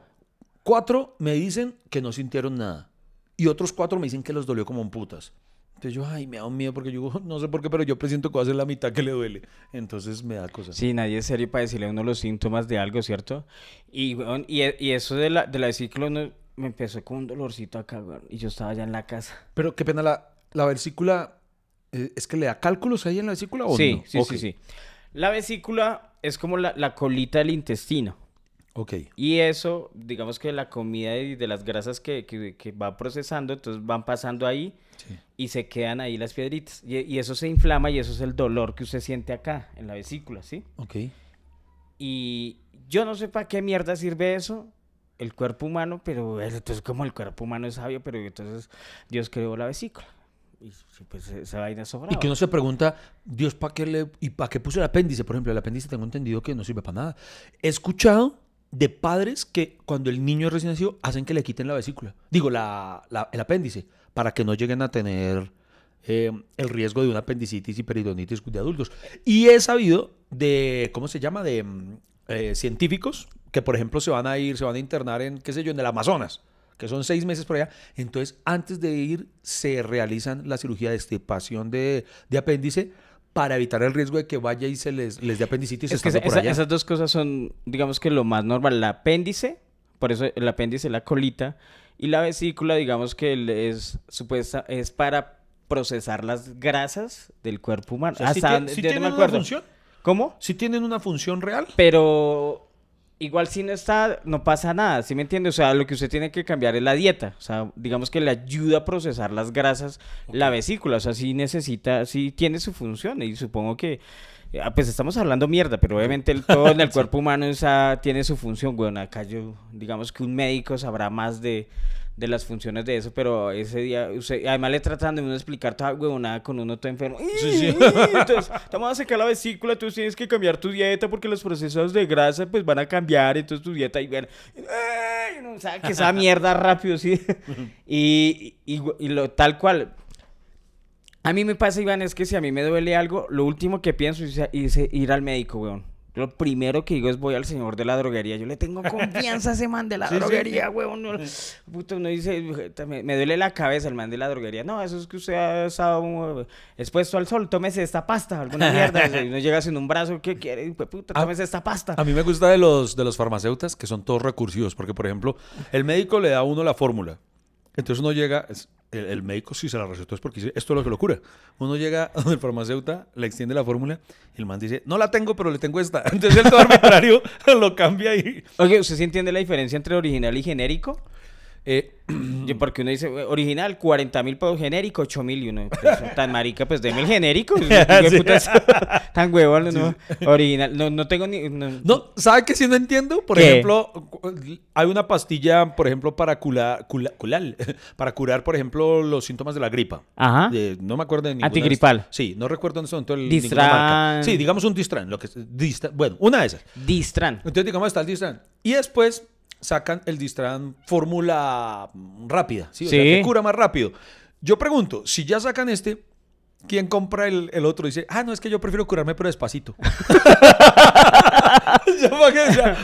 cuatro me dicen que no sintieron nada y otros cuatro me dicen que los dolió como un putas. Entonces yo, ay, me da un miedo porque yo no sé por qué, pero yo presiento que va a ser la mitad que le duele. Entonces me da cosas. Sí, nadie es serio para decirle a uno los síntomas de algo, ¿cierto? Y, weón, y, e- y eso de la, de la vesícula, uno me empezó con un dolorcito acá, weón, y yo estaba ya en la casa. Pero qué pena, la, la vesícula, ¿es que le da cálculos ahí en la vesícula o Sí, no? sí, sí, sí. La vesícula es como la, la colita del intestino. Ok. Y eso, digamos que la comida y de las grasas que, que, que va procesando, entonces van pasando ahí Sí. y se quedan ahí las piedritas. Y, y eso se inflama y eso es el dolor que usted siente acá, en la vesícula, ¿sí? Ok. Y yo no sé para qué mierda sirve eso, el cuerpo humano, pero eh, entonces como el cuerpo humano es sabio, pero entonces Dios creó la vesícula. Y pues Y que uno se pregunta, Dios, ¿para qué le y para qué puso el apéndice? Por ejemplo, el apéndice tengo entendido que no sirve para nada. He escuchado de padres que cuando el niño es recién nacido hacen que le quiten la vesícula. Digo, la, la- el apéndice, para que no lleguen a tener eh, el riesgo de una apendicitis y peritonitis de adultos. Y he sabido de, ¿cómo se llama? De mm, eh, científicos que, por ejemplo, se van a ir, se van a internar en, qué sé yo, en el Amazonas, que son seis meses por allá. Entonces, antes de ir, se realizan la cirugía de extirpación de, de apéndice para evitar el riesgo de que vaya y se les, les dé apendicitis Es que esa- por allá. esas dos cosas son, digamos que lo más normal. El apéndice, por eso el apéndice es la colita, y la vesícula, digamos que es supuesta, es para procesar las grasas del cuerpo humano. O sea, ¿sí Hasta tien- donde- sí yo no tienen me una función? ¿Cómo? ¿Sí tienen una función real? Pero igual si no está, no pasa nada, ¿sí me entiende? O sea, lo que usted tiene que cambiar es la dieta. O sea, digamos que le ayuda a procesar las grasas la vesícula. O sea, sí necesita, sí tiene su función. Y supongo que, eh, ah, pues estamos hablando mierda, pero obviamente el, todo en el cuerpo humano esa, tiene su función. Bueno, acá yo, digamos que un médico sabrá más de de las funciones de eso, pero ese día, usted, además le tratan de uno explicar toda huevonada con uno todo enfermo. Sí, sí. Entonces, te vamos a sacar la vesícula, tú tienes que cambiar tu dieta porque los procesos de grasa pues van a cambiar, entonces tu dieta y bueno, ay, no sabe que esa mierda rápido, sí. Y, y, y lo tal cual. A mí me pasa, Iván, es que si a mí me duele algo, lo último que pienso es, es ir al médico, weón. Lo primero que digo es voy al señor de la droguería. Yo le tengo confianza a ese man de la Sí, droguería, weón. No, uno dice, me, me duele la cabeza el man de la droguería. No, eso es que usted ha estado uh, expuesto al sol. Tómese esta pasta, alguna mierda. O sea, y uno llega sin un brazo, ¿qué quiere? Pues, puta, tómese esta pasta. A mí me gusta de los, de los farmacéutas que son todos recursivos, porque por ejemplo, el médico le da a uno la fórmula. Entonces uno llega, el, médico si se la recetó es porque dice, esto es lo que lo cura. Uno llega donde el farmacéutico, le extiende la fórmula y el man dice, no la tengo, pero le tengo esta. Entonces el todo arbitrario lo cambia y... Oye, ¿usted sí entiende la diferencia entre original y genérico? Eh, Yo, Porque uno dice, original, 40 mil por genérico, 8 mil. Y uno, pues, tan marica, pues deme el genérico. Sí. tan huevón, no. Original, no, no tengo ni... no- no, ¿sabe qué sí no entiendo? Por ¿Qué? ejemplo, hay una pastilla, por ejemplo, para curar, para curar, por ejemplo, los síntomas de la gripa. Ajá. De- no me acuerdo de ninguna. Antigripal. Sí, no recuerdo en este momento el Distran. marca. Sí, digamos un Distran. Lo que, Distra- bueno, una de esas. Distran. Entonces, digamos, está el Distran. Y después sacan el Distran fórmula rápida. ¿sí? O sea, que cura más rápido. Yo pregunto, si ya sacan este, ¿quién compra el, el otro? Dice, ah, no, es que yo prefiero curarme pero despacito.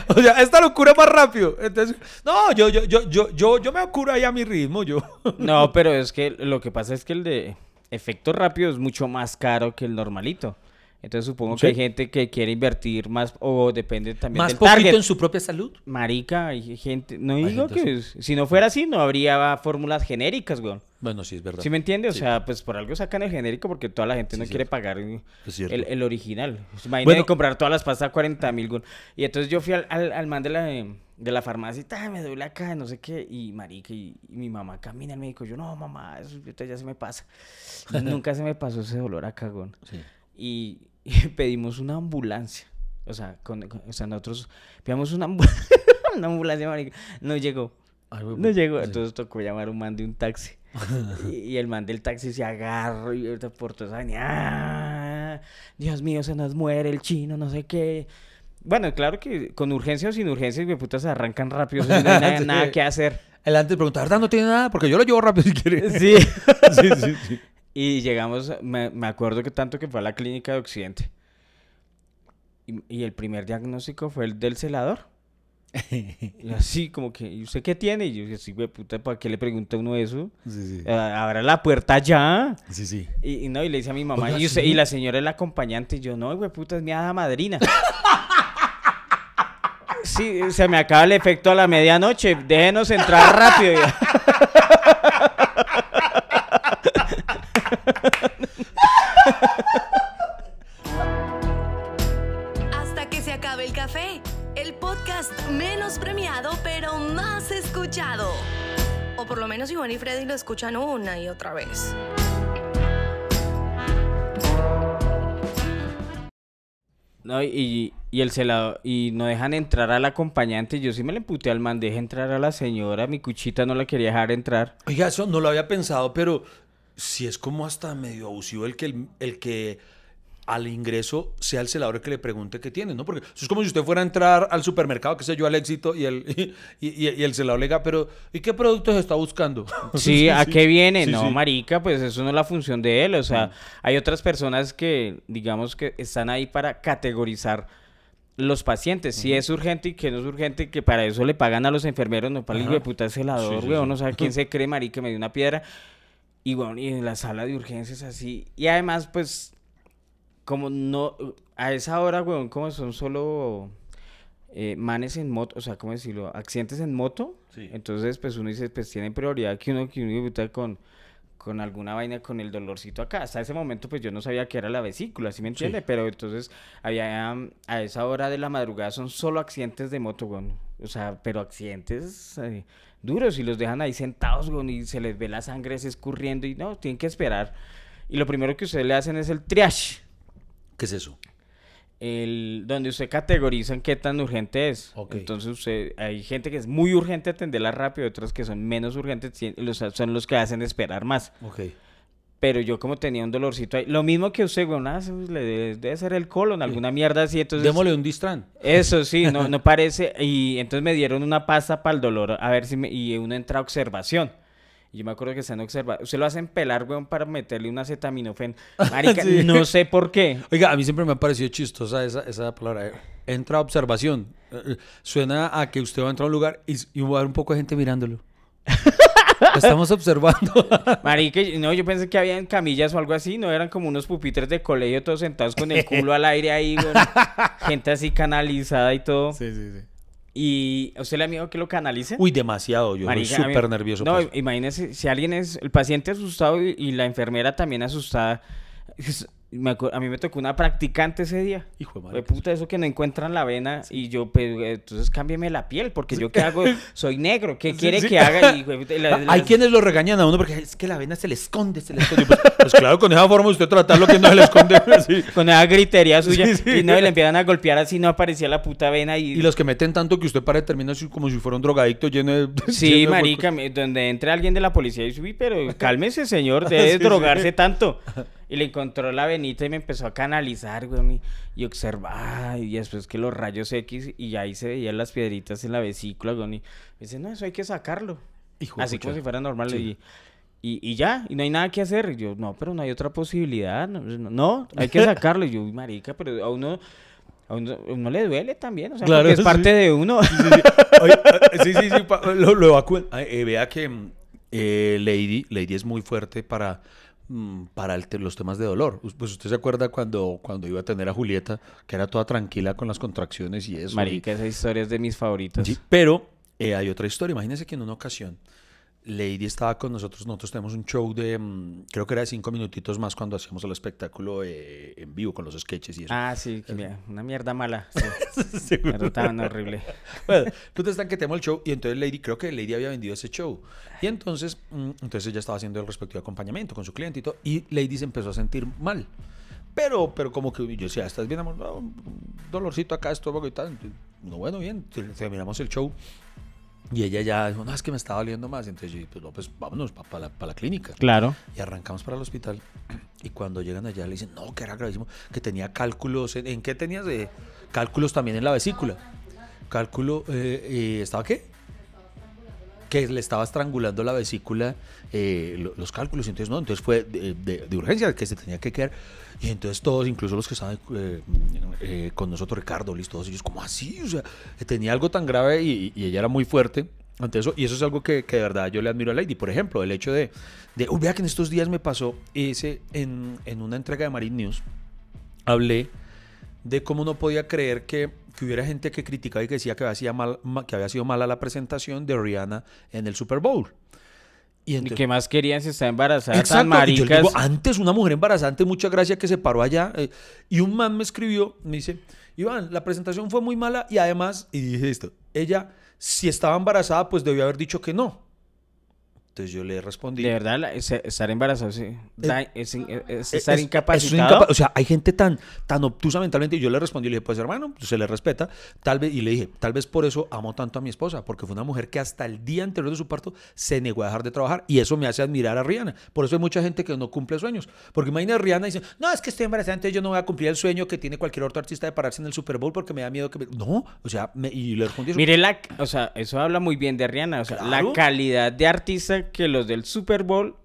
O, sea, esta lo cura más rápido. Entonces, no, yo, yo, yo, yo, yo, yo me curo ahí a mi ritmo, yo. No, pero es que lo que pasa es que el de efecto rápido es mucho más caro que el normalito. Entonces supongo Sí. que hay gente que quiere invertir más o depende también Más del poquito target. en su propia salud. Marica, hay gente... No Hay digo gente que... es- Si no fuera así, no habría fórmulas genéricas, weón. Bueno, sí, es verdad. ¿Sí me entiende? O sea, pues por algo sacan el genérico porque toda la gente Sí, no quiere pagar el, el original. Imagínate Bueno. comprar todas las pastas a 40 mil. güey. Y entonces yo fui al, al, al man de la, de la farmacia y "Ta, me duele acá, no sé qué. Y marica, y, y mi mamá camina al médico. Yo, no, mamá, eso ya se me pasa. Y nunca se me pasó ese dolor acá, güey. Sí. Y, y pedimos una ambulancia. O sea, con, con- o sea nosotros pedimos una, ambu- una ambulancia, marica. No llegó. Ay, No llegó, sí. entonces tocó llamar a un man de un taxi. y, y el man del taxi se agarró y ahorita por toda esa "Ah, Dios mío, se nos muere el chino, no sé qué. Bueno, claro que con urgencia o sin urgencia, mi puta se arrancan rápido, o sea, no hay nada, Sí. nada que hacer. El antes pregunta, ¿verdad no tiene nada? Porque yo lo llevo rápido si quiere. Sí. sí, sí, sí. Y llegamos, me, me acuerdo que tanto que fue a la clínica de Occidente. Y, y el primer diagnóstico fue el del celador. Y así como que, ¿y usted qué tiene? Y yo dije, sí, güey, puta, ¿para qué le pregunta uno eso? Sí, sí. Abra la puerta ya. Sí, sí. Y, y no, y le dice a mi mamá, Oiga, y, usted- ¿sí? y la señora es la acompañante. Y yo, no, güey, puta, es mi hada madrina. Sí, se me acaba el efecto a la medianoche. Déjenos entrar rápido. ya. acabe el café. El podcast menos premiado, pero más escuchado. O por lo menos Iván y Freddy lo escuchan una y otra vez. No, y, y el celador, y no dejan entrar al acompañante. Yo sí me le emputé al man, deje entrar a la señora. Mi cuchita no la quería dejar entrar. Oiga, eso no lo había pensado, pero si es como hasta medio abusivo el que, el, el que al ingreso sea el celador el que le pregunte qué tiene, ¿no? Porque eso es como si usted fuera a entrar al supermercado, qué sé yo, al éxito, y el, y, y- y el celador le diga, pero ¿y qué productos está buscando? Sí, ¿a qué viene? Sí, no, marica, pues eso no es la función de él. O sea, hay otras personas que, digamos, que están ahí para categorizar los pacientes. Si es urgente y que no es urgente, que para eso le pagan a los enfermeros, no para el hijo de puta celador, Sí, sí, weón. sí. No sabe quién se cree, marica, me dio una piedra. Y bueno, y en la sala de urgencias así. Y además, pues, como no, a esa hora, weón, como son solo eh, manes en moto, o sea, ¿cómo decirlo? Accidentes en moto. Sí. Entonces, pues uno dice, pues tienen prioridad que uno, que uno puta, con, con alguna vaina, con el dolorcito acá. Hasta ese momento, pues yo no sabía que era la vesícula, ¿sí me entiende? Pero entonces, había, um, a esa hora de la madrugada son solo accidentes de moto, weón. O sea, pero accidentes eh, duros y los dejan ahí sentados, weón, y se les ve la sangre escurriendo y no, tienen que esperar. Y lo primero que ustedes le hacen es el triage ¿Qué es eso? el, donde usted categoriza en qué tan urgente es. Entonces usted, hay gente que es muy urgente atenderla rápido, otras que son menos urgentes, los- son los que hacen esperar más. Ok. Pero yo como tenía un dolorcito ahí, lo mismo que usted, güey, nada, eso le debe, debe ser el colon, alguna mierda así, entonces... Démosle un distran. Eso sí, no, no parece. Y entonces me dieron una pasta para el dolor, a ver si me. Y uno entra a observación. Y yo me acuerdo que están observando. Usted lo hacen pelar, weón, para meterle un acetaminofén. Marica, Sí. no sé por qué. Oiga, a mí siempre me ha parecido chistosa esa, esa palabra. eh, Entra a observación. Eh, eh, Suena a que usted va a entrar a un lugar y, y va a haber un poco de gente mirándolo. Estamos observando. Marica, no, yo pensé que habían camillas o algo así, no eran como unos pupitres de colegio todos sentados con el culo al aire ahí, weón. Gente así canalizada y todo. sí, sí. ¿Y a usted le da miedo que lo canalicen? Uy, demasiado. Yo Marica, soy súper nervioso. No, pues. imagínese, si alguien es, el paciente asustado y, y la enfermera también asustada. Me a mí me tocó una practicante ese día. Hijo de madre. puta, eso que no encuentran la vena y yo, pues, entonces cámbiame la piel, porque yo qué hago, soy negro, ¿qué quiere que haga? Y, la- Hay las- quienes lo regañan a uno porque es que la vena se le esconde, se le esconde. Pues, pues claro, con esa forma usted tratarlo que no se le esconde. Con esa gritería suya, y no, y le empiezan a golpear así, no aparecía la puta vena y... Y los que meten tanto que usted para termina así como si fuera un drogadicto lleno de. Sí, marica, donde entre alguien de la policía y subí, pero cálmese, señor, debe drogarse tanto. Y le encontró la venita y me empezó a canalizar, güey, y, y observar, y después que los rayos X, y ahí se veían las piedritas en la vesícula, güey, y me dice, no, eso hay que sacarlo. Hijo Así pucha. como si fuera normal, Sí. y, y, y ya, y no hay nada que hacer. Y yo, no, pero no hay otra posibilidad, no, hay que sacarlo. Y yo, "Uy, marica, pero a uno... A uno, a uno le duele también, o sea, Claro, es sí. parte de uno. Eh, sí, sí, sí, pa- lo, lo eh, vea que eh, Lady, Lady es muy fuerte para, para el te- los temas de dolor. Pues usted se acuerda cuando, cuando iba a tener a Julieta, que era toda tranquila con las contracciones y eso. y- Marica, esa historia es de mis favoritas. Sí, pero eh, hay otra historia. Imagínense que en una ocasión Lady estaba con nosotros. Nosotros tenemos un show de, mm, creo que era de cinco minutitos más cuando hacíamos el espectáculo eh, en vivo con los sketches y eso. Ah, sí, que mira, una mierda mala. Sí, pero tan horrible. Bueno, entonces están que tenemos el show y entonces Lady, creo que Lady había vendido ese show. Y entonces, mm, entonces ella estaba haciendo el respectivo acompañamiento con su cliente y todo. Y Lady se empezó a sentir mal. Pero, pero como que yo decía, ¿estás bien, amor? No, un dolorcito acá, estómago y tal. No, bueno, bien. Terminamos el show. Y ella ya dijo, no, es que me estaba doliendo más. Entonces yo dije, pues, no, pues vámonos para la, pa la clínica. Claro. Y arrancamos para el hospital. Y cuando llegan allá le dicen, no, que era gravísimo, que tenía cálculos. ¿En, en qué tenías de cálculos también en la vesícula? Cálculo, eh, eh, ¿estaba qué? Que le estaba estrangulando la vesícula, eh, lo- los cálculos. Entonces, no, entonces fue de, de- de urgencia que se tenía que quedar. Y entonces todos, incluso los que estaban eh, eh, con nosotros, Ricardo, Liz, todos ellos, como así? O sea, tenía algo tan grave y, ella era muy fuerte ante eso. Y eso es algo que, de verdad yo le admiro a Lady. Por ejemplo, el hecho de, de uy, vea que en estos días me pasó ese, en, en una entrega de Marine News, hablé de cómo no podía creer que, que hubiera gente que criticaba y que decía que había, sido mal, ma- que había sido mala la presentación de Rihanna en el Super Bowl. Y ¿Y entonces- qué más querían si está embarazada Exacto, tan yo digo, antes una mujer embarazada, antes mucha gracia que se paró allá. eh, y un man me escribió, me dice, Iván, la presentación fue muy mala y además, y dije esto, ella, si estaba embarazada, pues debió haber dicho que no. Entonces yo le respondí. De verdad, estar embarazado sí, da- es, es Es- estar es- es incapacitado. incapa- o sea, hay gente tan, tan obtusa mentalmente. Y yo le respondí, le dije, pues hermano, se le respeta. Tal vez, y le dije, tal vez por eso amo tanto a mi esposa, porque fue una mujer que hasta el día anterior de su parto se negó a dejar de trabajar. Y eso me hace admirar a Rihanna. Por eso hay mucha gente que no cumple sueños. Porque imagina a Rihanna y dice, no, es que estoy embarazada, entonces yo no voy a cumplir el sueño que tiene cualquier otro artista de pararse en el Super Bowl porque me da miedo que me... No, o sea, me- y le respondí eso. Mire la, o sea, eso habla muy bien de Rihanna, o sea, Claro. la calidad de artista que los del Super Bowl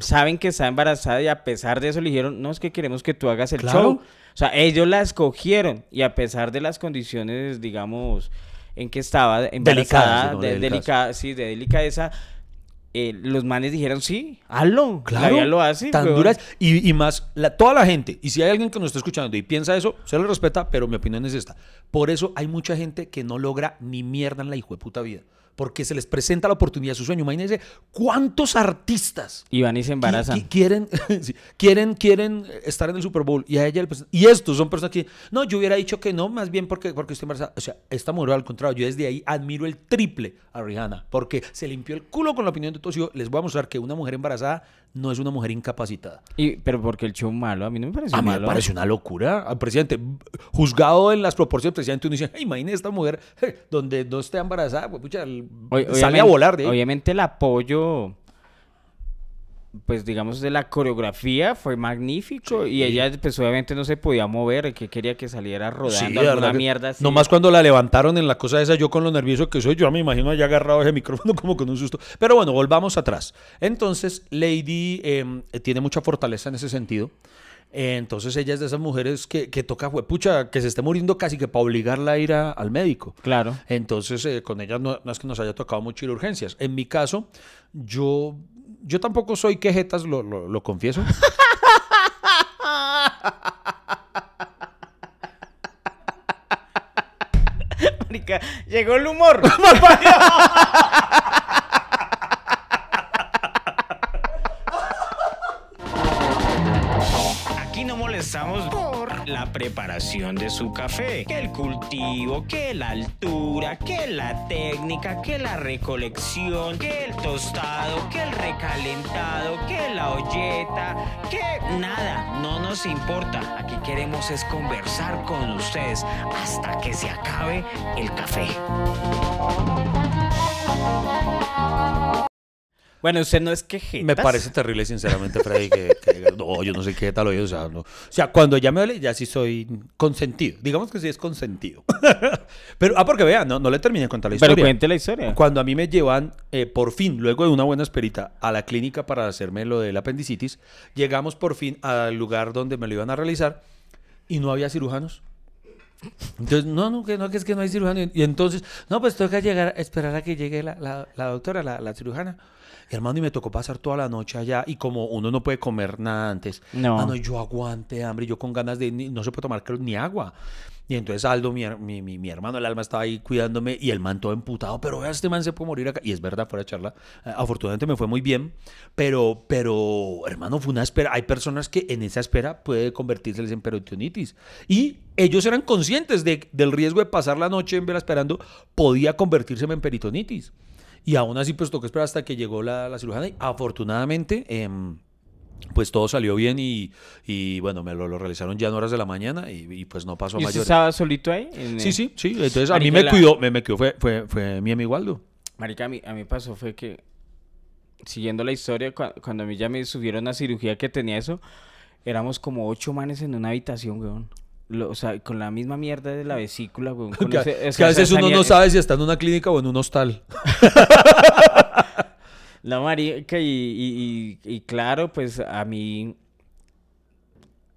saben que está embarazada y a pesar de eso le dijeron, no es que queremos que tú hagas el Claro. show. O sea, ellos la escogieron y a pesar de las condiciones, digamos, en que estaba embarazada, ¿no? de, Delicadas. delicada, sí, de delicadeza, eh, los manes dijeron, sí, hazlo. Claro, La lo hace. tan weón". duras. Y, y más, la- toda la gente, y si hay alguien que nos está escuchando y piensa eso, se le respeta, pero mi opinión es esta. Por eso hay mucha gente que no logra ni mierda en la hijo de puta vida. Porque se les presenta la oportunidad de su sueño. Imagínense cuántos artistas Y van y se embarazan. qui- qui- quieren, sí, quieren, quieren estar en el Super Bowl y a ella y estos son personas que no, yo hubiera dicho que no, más bien porque, porque estoy embarazada. O sea, esta mujer al contrario, yo desde ahí admiro el triple a Rihanna porque se limpió el culo con la opinión de todos. Y yo les voy a mostrar que una mujer embarazada no es una mujer incapacitada. Y, pero porque el show malo, a mí no me pareció A mí me malo. parece una locura. Al presidente, juzgado en las proporciones del presidente, uno dice, "Ay, imagínese esta mujer donde no esté embarazada, pues, pucha, sale a volar de ahí. Obviamente el apoyo, pues digamos, de la coreografía fue magnífico y ella pues obviamente no se podía mover, que quería que saliera Sí, rodando de alguna mierda así. Nomás cuando la levantaron en la cosa esa, yo con lo nervioso que soy, yo me imagino haya agarrado ese micrófono como con un susto. Pero bueno, volvamos atrás. Entonces, Lady eh, tiene mucha fortaleza en ese sentido. Entonces ella es de esas mujeres que, que toca, pucha, que se esté muriendo casi que para obligarla a ir a- al médico. Claro. Entonces, eh, con ella no, no es que nos haya tocado mucho ir a urgencias. En mi caso, yo, yo tampoco soy quejetas, lo, lo, lo confieso. Marica, llegó el humor. Aquí no molestamos la preparación de su café, que el cultivo, que la altura, que la técnica, que la recolección, que el tostado, que el recalentado, que la olleta, que nada, no nos importa. Aquí queremos es conversar con ustedes hasta que se acabe el café. Bueno, usted no es que Me parece terrible, sinceramente, Freddy, que, que- no, yo no sé qué tal oye, o sea, no. O sea, cuando ya me duele, ya sí soy consentido. Digamos que sí es consentido. Pero, ah, porque vean, no, no le terminé de contar la Pero historia. cuente la historia. Cuando a mí me llevan, eh, por fin, luego de una buena esperita, a la clínica para hacerme lo del apendicitis, llegamos por fin al lugar donde me lo iban a realizar y no había cirujanos. Entonces, no, no, que no, que es que no hay cirujano. Y entonces, no, pues toca llegar, esperar a que llegue la, la- la doctora, la, la cirujana. Hermano, y me tocó pasar toda la noche allá. Y como uno no puede comer nada antes, No. mano, yo aguante hambre, yo con ganas de, ni- no se puede tomar ni agua. Y entonces Aldo, mi, mi- mi hermano, el alma estaba ahí cuidándome y el man todo emputado, pero vea, este man se puede morir acá. Y es verdad, fuera de charla. eh, afortunadamente me fue muy bien, pero, pero, hermano, fue una espera. Hay personas que en esa espera puede convertirse en peritonitis. Y ellos eran conscientes de, del riesgo de pasar la noche en vela esperando, podía convertirse en peritonitis. Y aún así, pues tocó esperar hasta que llegó la, la cirujana. Y afortunadamente, em, pues todo salió bien y, y, bueno, me lo, lo realizaron ya en horas de la mañana y, y, pues no pasó a ¿Y usted mayores. estaba solito ahí? En, Sí, sí, sí. Entonces a mí me la- cuidó, me, me cuidó, fue, fue, fue mi amigo Aldo. Marica, a mí, a mí pasó fue que, siguiendo la historia, cua- cuando a mí ya me subieron a cirugía que tenía eso, éramos como ocho manes en una habitación, weón. Lo- o sea, con la misma mierda de la vesícula, con Que, ese- o que sea, a veces uno no sabe si está en una clínica o en un hostal. La marica, y, y, y, y claro, pues a mí...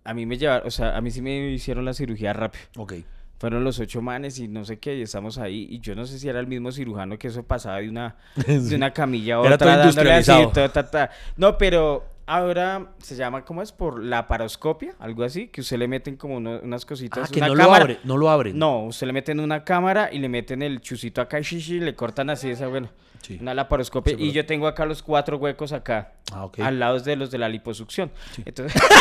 A mí me llevaron, o sea, a mí sí me hicieron la cirugía rápido. Ok. Fueron los ocho manes y no sé qué, y estamos ahí. Y yo no sé si era el mismo cirujano que eso pasaba de una, de una camilla a Era otra, todo dándole así, industrializado. todo, ta, ta. No, pero ahora se llama, ¿cómo es? Por la paroscopia, algo así, que usted le meten como uno- unas cositas. Ah, que una no lo abre, no lo abren. No, usted le meten una cámara y le meten el chusito acá, shishi, le cortan así esa, bueno, Sí. una laparoscopia. Sí, y yo tengo acá los cuatro huecos acá, Ah, al lado de los de la liposucción. Entonces...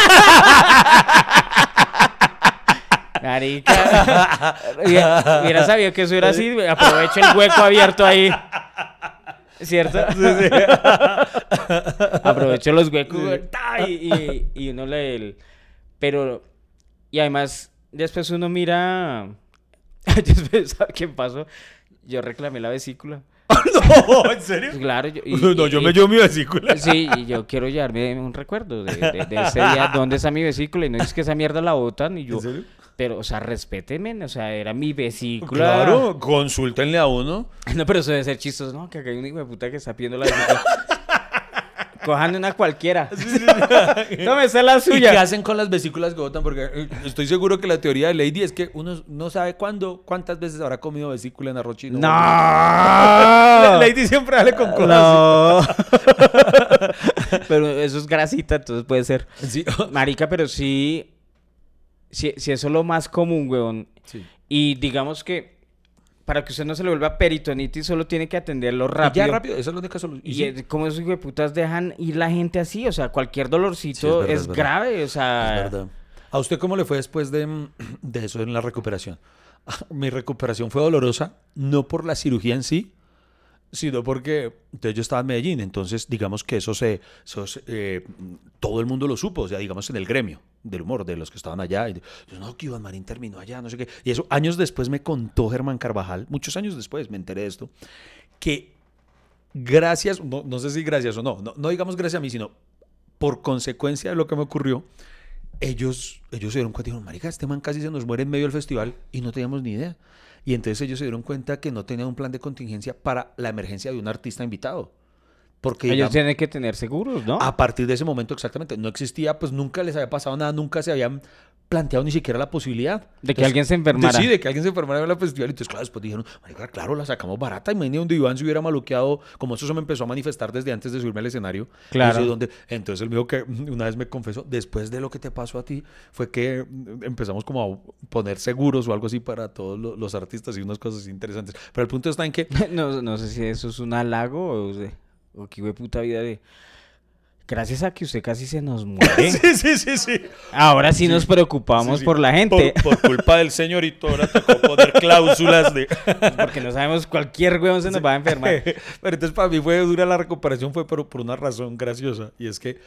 Marica, hubiera hubiera sabido que eso era así, aprovecho el hueco abierto ahí. ¿Cierto? Aprovecho los huecos y, y- y uno le... el- Pero... Y además, después uno mira... después, ¿sabe qué pasó? Yo reclamé la vesícula. no, ¿en serio? Pues claro, yo... y- no, y- yo me llevo mi vesícula. Sí, y yo quiero llevarme un recuerdo de, de- de ese día, dónde está mi vesícula, y no es que esa mierda la botan, y yo, ¿En serio? Pero, o sea, respétenme, o sea, era mi vesícula. Claro, consúltenle a uno. No, pero eso debe ser chistoso, ¿no? Que acá hay un hijo de puta que está pidiendo la vesícula. Cojan una cualquiera. Tome, esa es la ¿Y qué suya. hacen con las vesículas que botan? Porque eh, estoy seguro que la teoría de Lady es que uno no sabe cuándo, cuántas veces habrá comido vesícula en arroz chino. ¡No! Lady siempre sale con cosas No. pero eso es grasita, entonces puede ser. Sí. Marica, pero sí, sí, sí eso es lo más común, weón. Sí. Y digamos que para que usted no se le vuelva peritonitis, solo tiene que atenderlo Y rápido. Ya rápido, esa es la única solución. Y es- como esos hijueputas dejan ir la gente así, o sea, cualquier dolorcito verdad, es, es verdad. grave, o sea... Es verdad. ¿A usted cómo le fue después de, mm, de eso en la recuperación? Mi recuperación fue dolorosa, no por la cirugía en sí, sino porque entonces yo estaba en Medellín, entonces digamos que eso se, eso se- eh, todo el mundo lo supo, o sea, digamos en el gremio del humor, de los que estaban allá, y yo, no, que Iván Marín terminó allá, no sé qué, y eso años después me contó Germán Carvajal, muchos años después me enteré de esto, que gracias, no, no sé si gracias o no, no, no digamos gracias a mí, sino por consecuencia de lo que me ocurrió, ellos, ellos se dieron cuenta y dijeron, marica, este man casi se nos muere en medio del festival y no teníamos ni idea. Y entonces ellos se dieron cuenta que no tenían un plan de contingencia para la emergencia de un artista invitado. Porque Ellos digamos, tienen que tener seguros, ¿no? a partir de ese momento exactamente no existía, pues nunca les había pasado nada, nunca se habían planteado ni siquiera la posibilidad. De que alguien se enfermara. de- sí, de que alguien se enfermara en el festival. Entonces, claro, después dijeron, claro, la sacamos barata. Imagínate donde Iván se hubiera maluqueado, como eso se me empezó a manifestar desde antes de subirme al escenario. Claro. Entonces él me dijo que una vez me confesó, después de lo que te pasó a ti, fue que mm, empezamos como a poner seguros o algo así para todos lo- los artistas y unas cosas interesantes. Pero el punto está en que no, no sé si eso es un halago o, o qué puta vida de... Gracias a que usted casi se nos muere. Sí, sí, sí, sí. Ahora sí, nos preocupamos Sí, sí. por la gente. Por, por culpa del señorito, ahora tocó poner cláusulas de... Porque no sabemos, cualquier huevón se nos va a enfermar. Pero entonces para mí fue dura la recuperación, fue por, por una razón graciosa. Y es que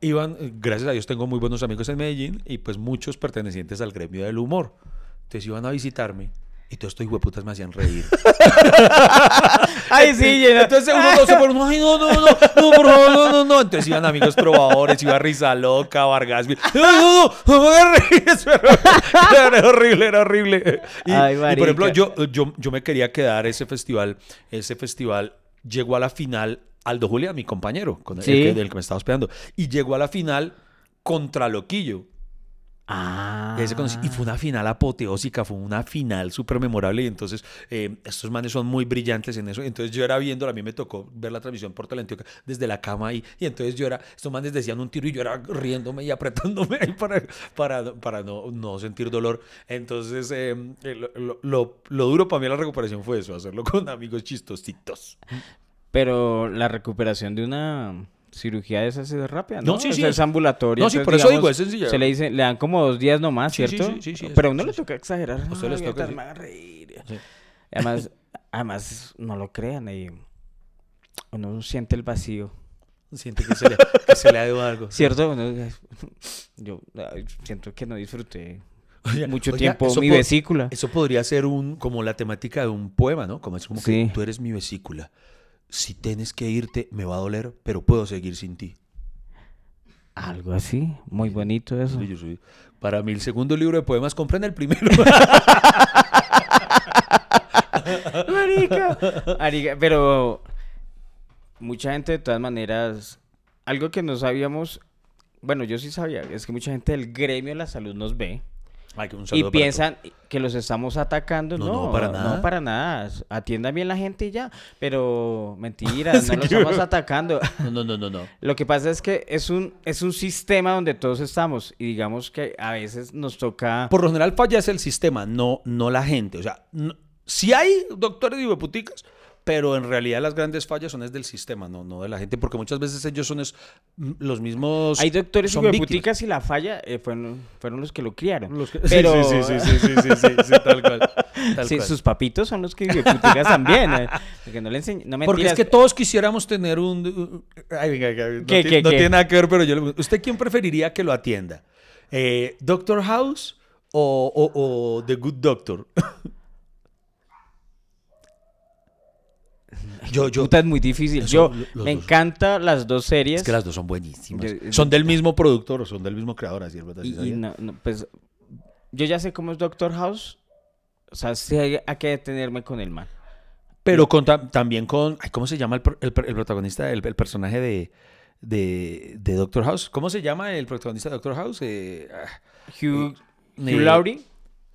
iban, gracias a Dios tengo muy buenos amigos en Medellín y pues muchos pertenecientes al gremio del humor. Entonces iban a visitarme y todos estos hueputas me hacían reír. Ay, sí. Entonces uno dos se fueron, ay, no, no, no, no, por favor, no, no, no. Entonces iban amigos probadores, iba Risa Loca, Vargas. No, no, no, no me hagan reír, eso era, horrible, era horrible. Y, Ay, y, por ejemplo, yo, yo, yo me quería quedar ese festival, ese festival llegó a la final Aldo Julia, mi compañero, con el, Sí. que, del que me estaba hospedando, y llegó a la final contra Loquillo. Ah. Y ahí se conocí- y fue una final apoteósica, fue una final súper memorable. Y entonces, eh, estos manes son muy brillantes en eso. Entonces yo era viendo, a mí me tocó ver la transmisión por Teleantioquia desde la cama ahí. Y entonces yo era, estos manes decían un tiro y yo era riéndome y apretándome ahí para, para, para no, no sentir dolor. Entonces, eh, eh, lo, lo- lo- duro para mí la recuperación fue eso, hacerlo con amigos chistositos. Pero la recuperación de una cirugía de esas es rápida, ¿no? No, sí, O sí, sea, es- ambulatoria. No, sí, por eso digo, es sencilla. Se le dice, le dan como dos días nomás, Sí, ¿cierto? sí, sí, sí, Pero a uno le toca exagerar. A usted les toca, me hagan reír. Además, además, no lo crean, y uno siente el vacío. Siente que se le, que se le ha dado algo. ¿Cierto? Uno- yo siento que no disfruté mucho tiempo mi vesícula. Eso podría ser un como la temática de un poema, ¿no? Como es como Sí. que tú eres mi vesícula. Si tienes que irte, me va a doler, pero puedo seguir sin ti. Algo así, muy bonito eso. Sí, yo soy- Para mí el segundo libro de poemas, compren el primero. Marica. Marica, Pero mucha gente de todas maneras, algo que no sabíamos, bueno, yo sí sabía, es que mucha gente del gremio de la salud nos ve Ay, que un y piensan que los estamos atacando. No, No, no, para nada. No, para nada. Atiendan bien la gente y ya. Pero mentira, no los estamos atacando. No, no, no, no, no. Lo que pasa es que es un, es un sistema donde todos estamos y digamos que a veces nos toca... Por lo general falla es el sistema, no, no la gente. O sea, no- si hay doctores y puticas, pero en realidad las grandes fallas son es del sistema, no, no de la gente, porque muchas veces ellos son es- m- los mismos... Hay doctores son y puticas y la falla eh, fueron, fueron los que lo criaron. Los que- Pero Sí, sí, sí, sí, sí, sí, sí, sí, tal cual. tal sí, cual. sus papitos son los que puticas también. eh, porque no le enseñan. No Porque es que todos quisiéramos tener un... un- Ay, venga, venga, no, ¿Qué, ti- qué, no qué? tiene nada que ver, pero yo le ¿Usted quién preferiría que lo atienda? Eh, ¿Doctor House o, o- o The Good Doctor? yo, yo... Puta, es muy difícil. Eso, Yo me encantan las dos series. Es que las dos son buenísimas. Yo- son del mismo productor o son del mismo creador, así es verdad. ¿sí Y, y no, no, pues yo ya sé cómo es Doctor House. O sea, sé a qué detenerme con el man. Pero con, ta- también con... ay, ¿Cómo se llama el, protagonista, el, el personaje de, de, de Doctor House? ¿Cómo se llama el protagonista de Doctor House? Eh, ah, Hugh, Eh, Hugh Laurie.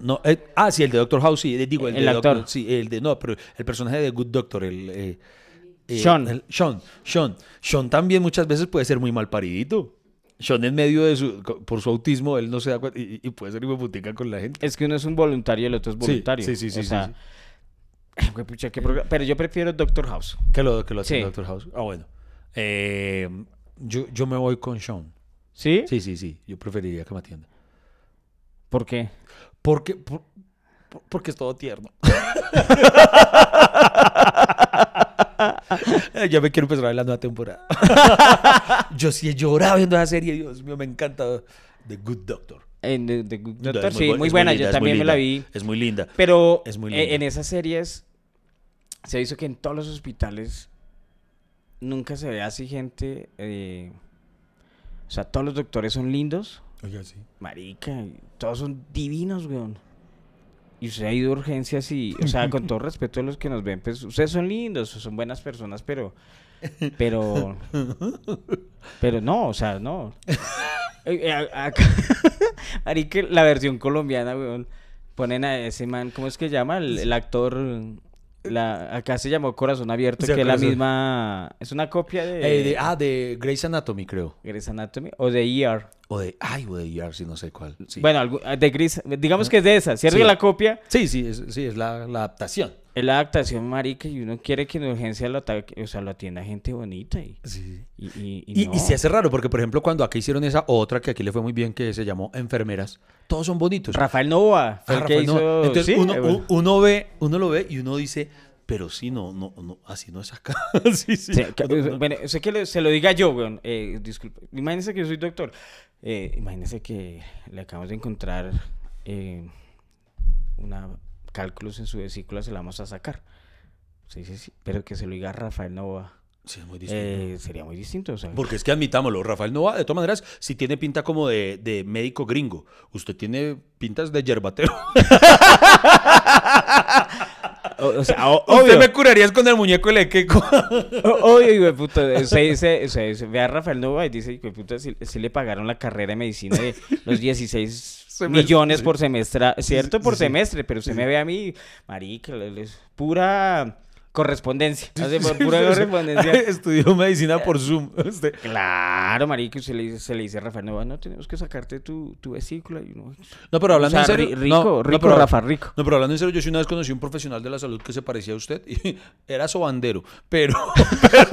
No, eh, ah, sí, el de Doctor House, sí, eh, digo, el, El de actor. Doctor- sí, el de... No, pero el personaje de Good Doctor, el... eh, eh, Sean. el- Sean, Sean. Sean también muchas veces puede ser muy mal paridito. Sean en medio de su... Por su autismo, él no se da cuenta y, y puede ser putica con la gente. Es que uno es un voluntario y el otro es voluntario. sí, sí, sí, O sí, sea, sí. pucha, Pero yo prefiero Doctor House. Que lo, que lo hace. Doctor House. Ah, bueno. Eh, yo, yo me voy con Sean. ¿Sí? Sí, sí, sí. Yo preferiría que me atienda. ¿Por qué? Porque, por- por- porque es todo tierno. Eh, ya me quiero empezar a ver la nueva temporada. yo sí he llorado viendo esa serie. Dios mío, me encanta. The Good Doctor. En The, The Good Doctor, sí, muy buena. linda, yo también me la vi. Es muy linda. Pero Es muy eh, linda. en esas series se hizo que en todos los hospitales nunca se ve así gente. eh, o sea, todos los doctores son lindos. Oiga, sí. Marica, todos son divinos, weón. Y usted ha ido a urgencias y, o sea, con todo respeto a los que nos ven, pues ustedes son lindos, son buenas personas, pero, pero, pero no, o sea, no. Eh, eh, acá- Marica, la versión colombiana, weón, ponen a ese man, ¿cómo es que llama? El, el actor, la, acá se llamó Corazón Abierto, que es la misma, es una copia de, Eh, de- ah, de Grey's Anatomy, creo. Grey's Anatomy, o de ER. O de. Ay, o de ER, sí, no sé cuál. Sí. Bueno, algu- de Gris, digamos que es de esa, ¿cierto? Sí. la copia sí, sí, es, sí, es la, la adaptación. es la adaptación, marica, y uno quiere que en urgencia lo ataque, o sea, lo atienda gente bonita y, Sí. y, y, y Y, no. y se hace raro, porque por ejemplo, cuando aquí hicieron esa otra que aquí le fue muy bien, que se llamó Enfermeras, todos son bonitos. Rafael Nova Ah, Rafael, hizo... Entonces uno, eh, bueno. uno ve, uno lo ve y uno dice, pero sí, no, no, no, así no es acá. sí, sí. Sí, que- No, no. bueno, sé que le- se lo diga yo, weón. Eh, disculpe. Imagínese que yo soy doctor. Eh, imagínese que le acabamos de encontrar eh, una cálculos en su vesícula, se la vamos a sacar. Sí, sí, sí. Pero que se lo diga Rafael Nova. Sí, es muy distinto. eh, sería muy distinto. O sea, Porque es que admitámoslo, Rafael Nova, de todas maneras, si tiene pinta como de, de médico gringo. Usted tiene pintas de yerbatero. o, o sea, o- Usted me curarías con el muñeco de lequeco. O- Obvio, hijo de puta. Usted dice, o sea, dice- ve a Rafael Nova y dice, de puta, si, si le pagaron la carrera de medicina de los 16 Semestre, millones por semestre, ¿cierto? Por semestre, pero usted me ve a mí, marica, le- le- es pura correspondencia. Hace por Sí, pura correspondencia. Estudió medicina por Zoom. Usted- Claro, marica, usted le, se le dice a Rafael Nova, no, tenemos que sacarte tu, tu vesícula. Y No, pero hablando o sea, en serio. ri- rico, no, no, rico, pero- Rafa, rico. No, pero hablando en serio, yo sí una vez conocí a un profesional de la salud que se parecía a usted y era sobandero, pero, pero,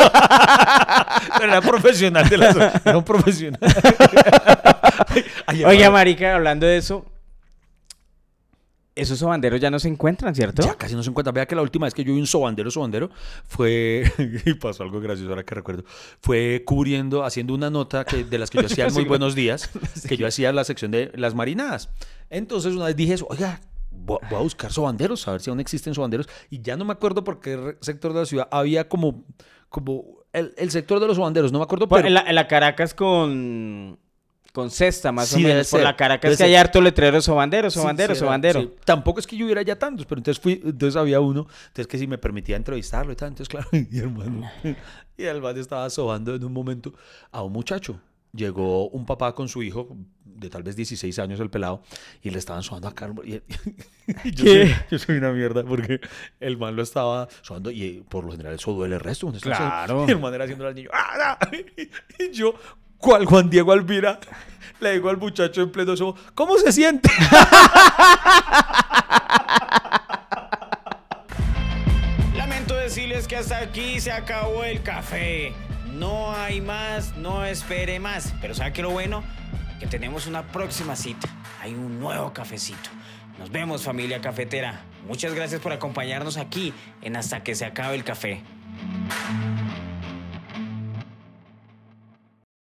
pero era profesional de la salud, era un profesional. Hermano, marica, hablando de eso, esos sobanderos ya no se encuentran, ¿cierto? Ya casi no se encuentra. Vea que la última vez que yo vi un sobandero, sobandero, fue, y pasó algo gracioso ahora que recuerdo, fue cubriendo, haciendo una nota que, de las que yo hacía Muy Buenos Días, que yo hacía la sección de las marinadas. Entonces una vez dije eso, oiga, voy a buscar sobanderos, a ver si aún existen sobanderos. Y ya no me acuerdo por qué sector de la ciudad había como, como el, el sector de los sobanderos, no me acuerdo, pero... en, la, en la Caracas con, con cesta, más Sí, o menos. Por la Caracas debe que hay harto letrero sobandero, Sí, sobandero, sí, sobandero. sí. Tampoco es que yo hubiera ya tantos, pero entonces fui, entonces había uno, entonces que si me permitía entrevistarlo y tal, entonces claro, y hermano, y el man estaba sobando en un momento a un muchacho. Llegó un papá con su hijo, de tal vez 16 años el pelado, y le estaban sobando a Carlos. Y, y yo, soy, yo soy una mierda porque el man lo estaba sobando y por lo general eso duele el resto. Claro. Y el man era haciéndole al niño. ¡Ah, ah! Y yo, ¿cuál Juan Diego Alvira? Le digo al muchacho en pleno sobo, ¿cómo se siente? Lamento decirles es que hasta aquí se acabó el café. No hay más, no espere más. Pero ¿sabe qué lo bueno? Que tenemos una próxima cita. Hay un nuevo cafecito. Nos vemos familia cafetera. Muchas gracias por acompañarnos aquí en Hasta que se acabe el café.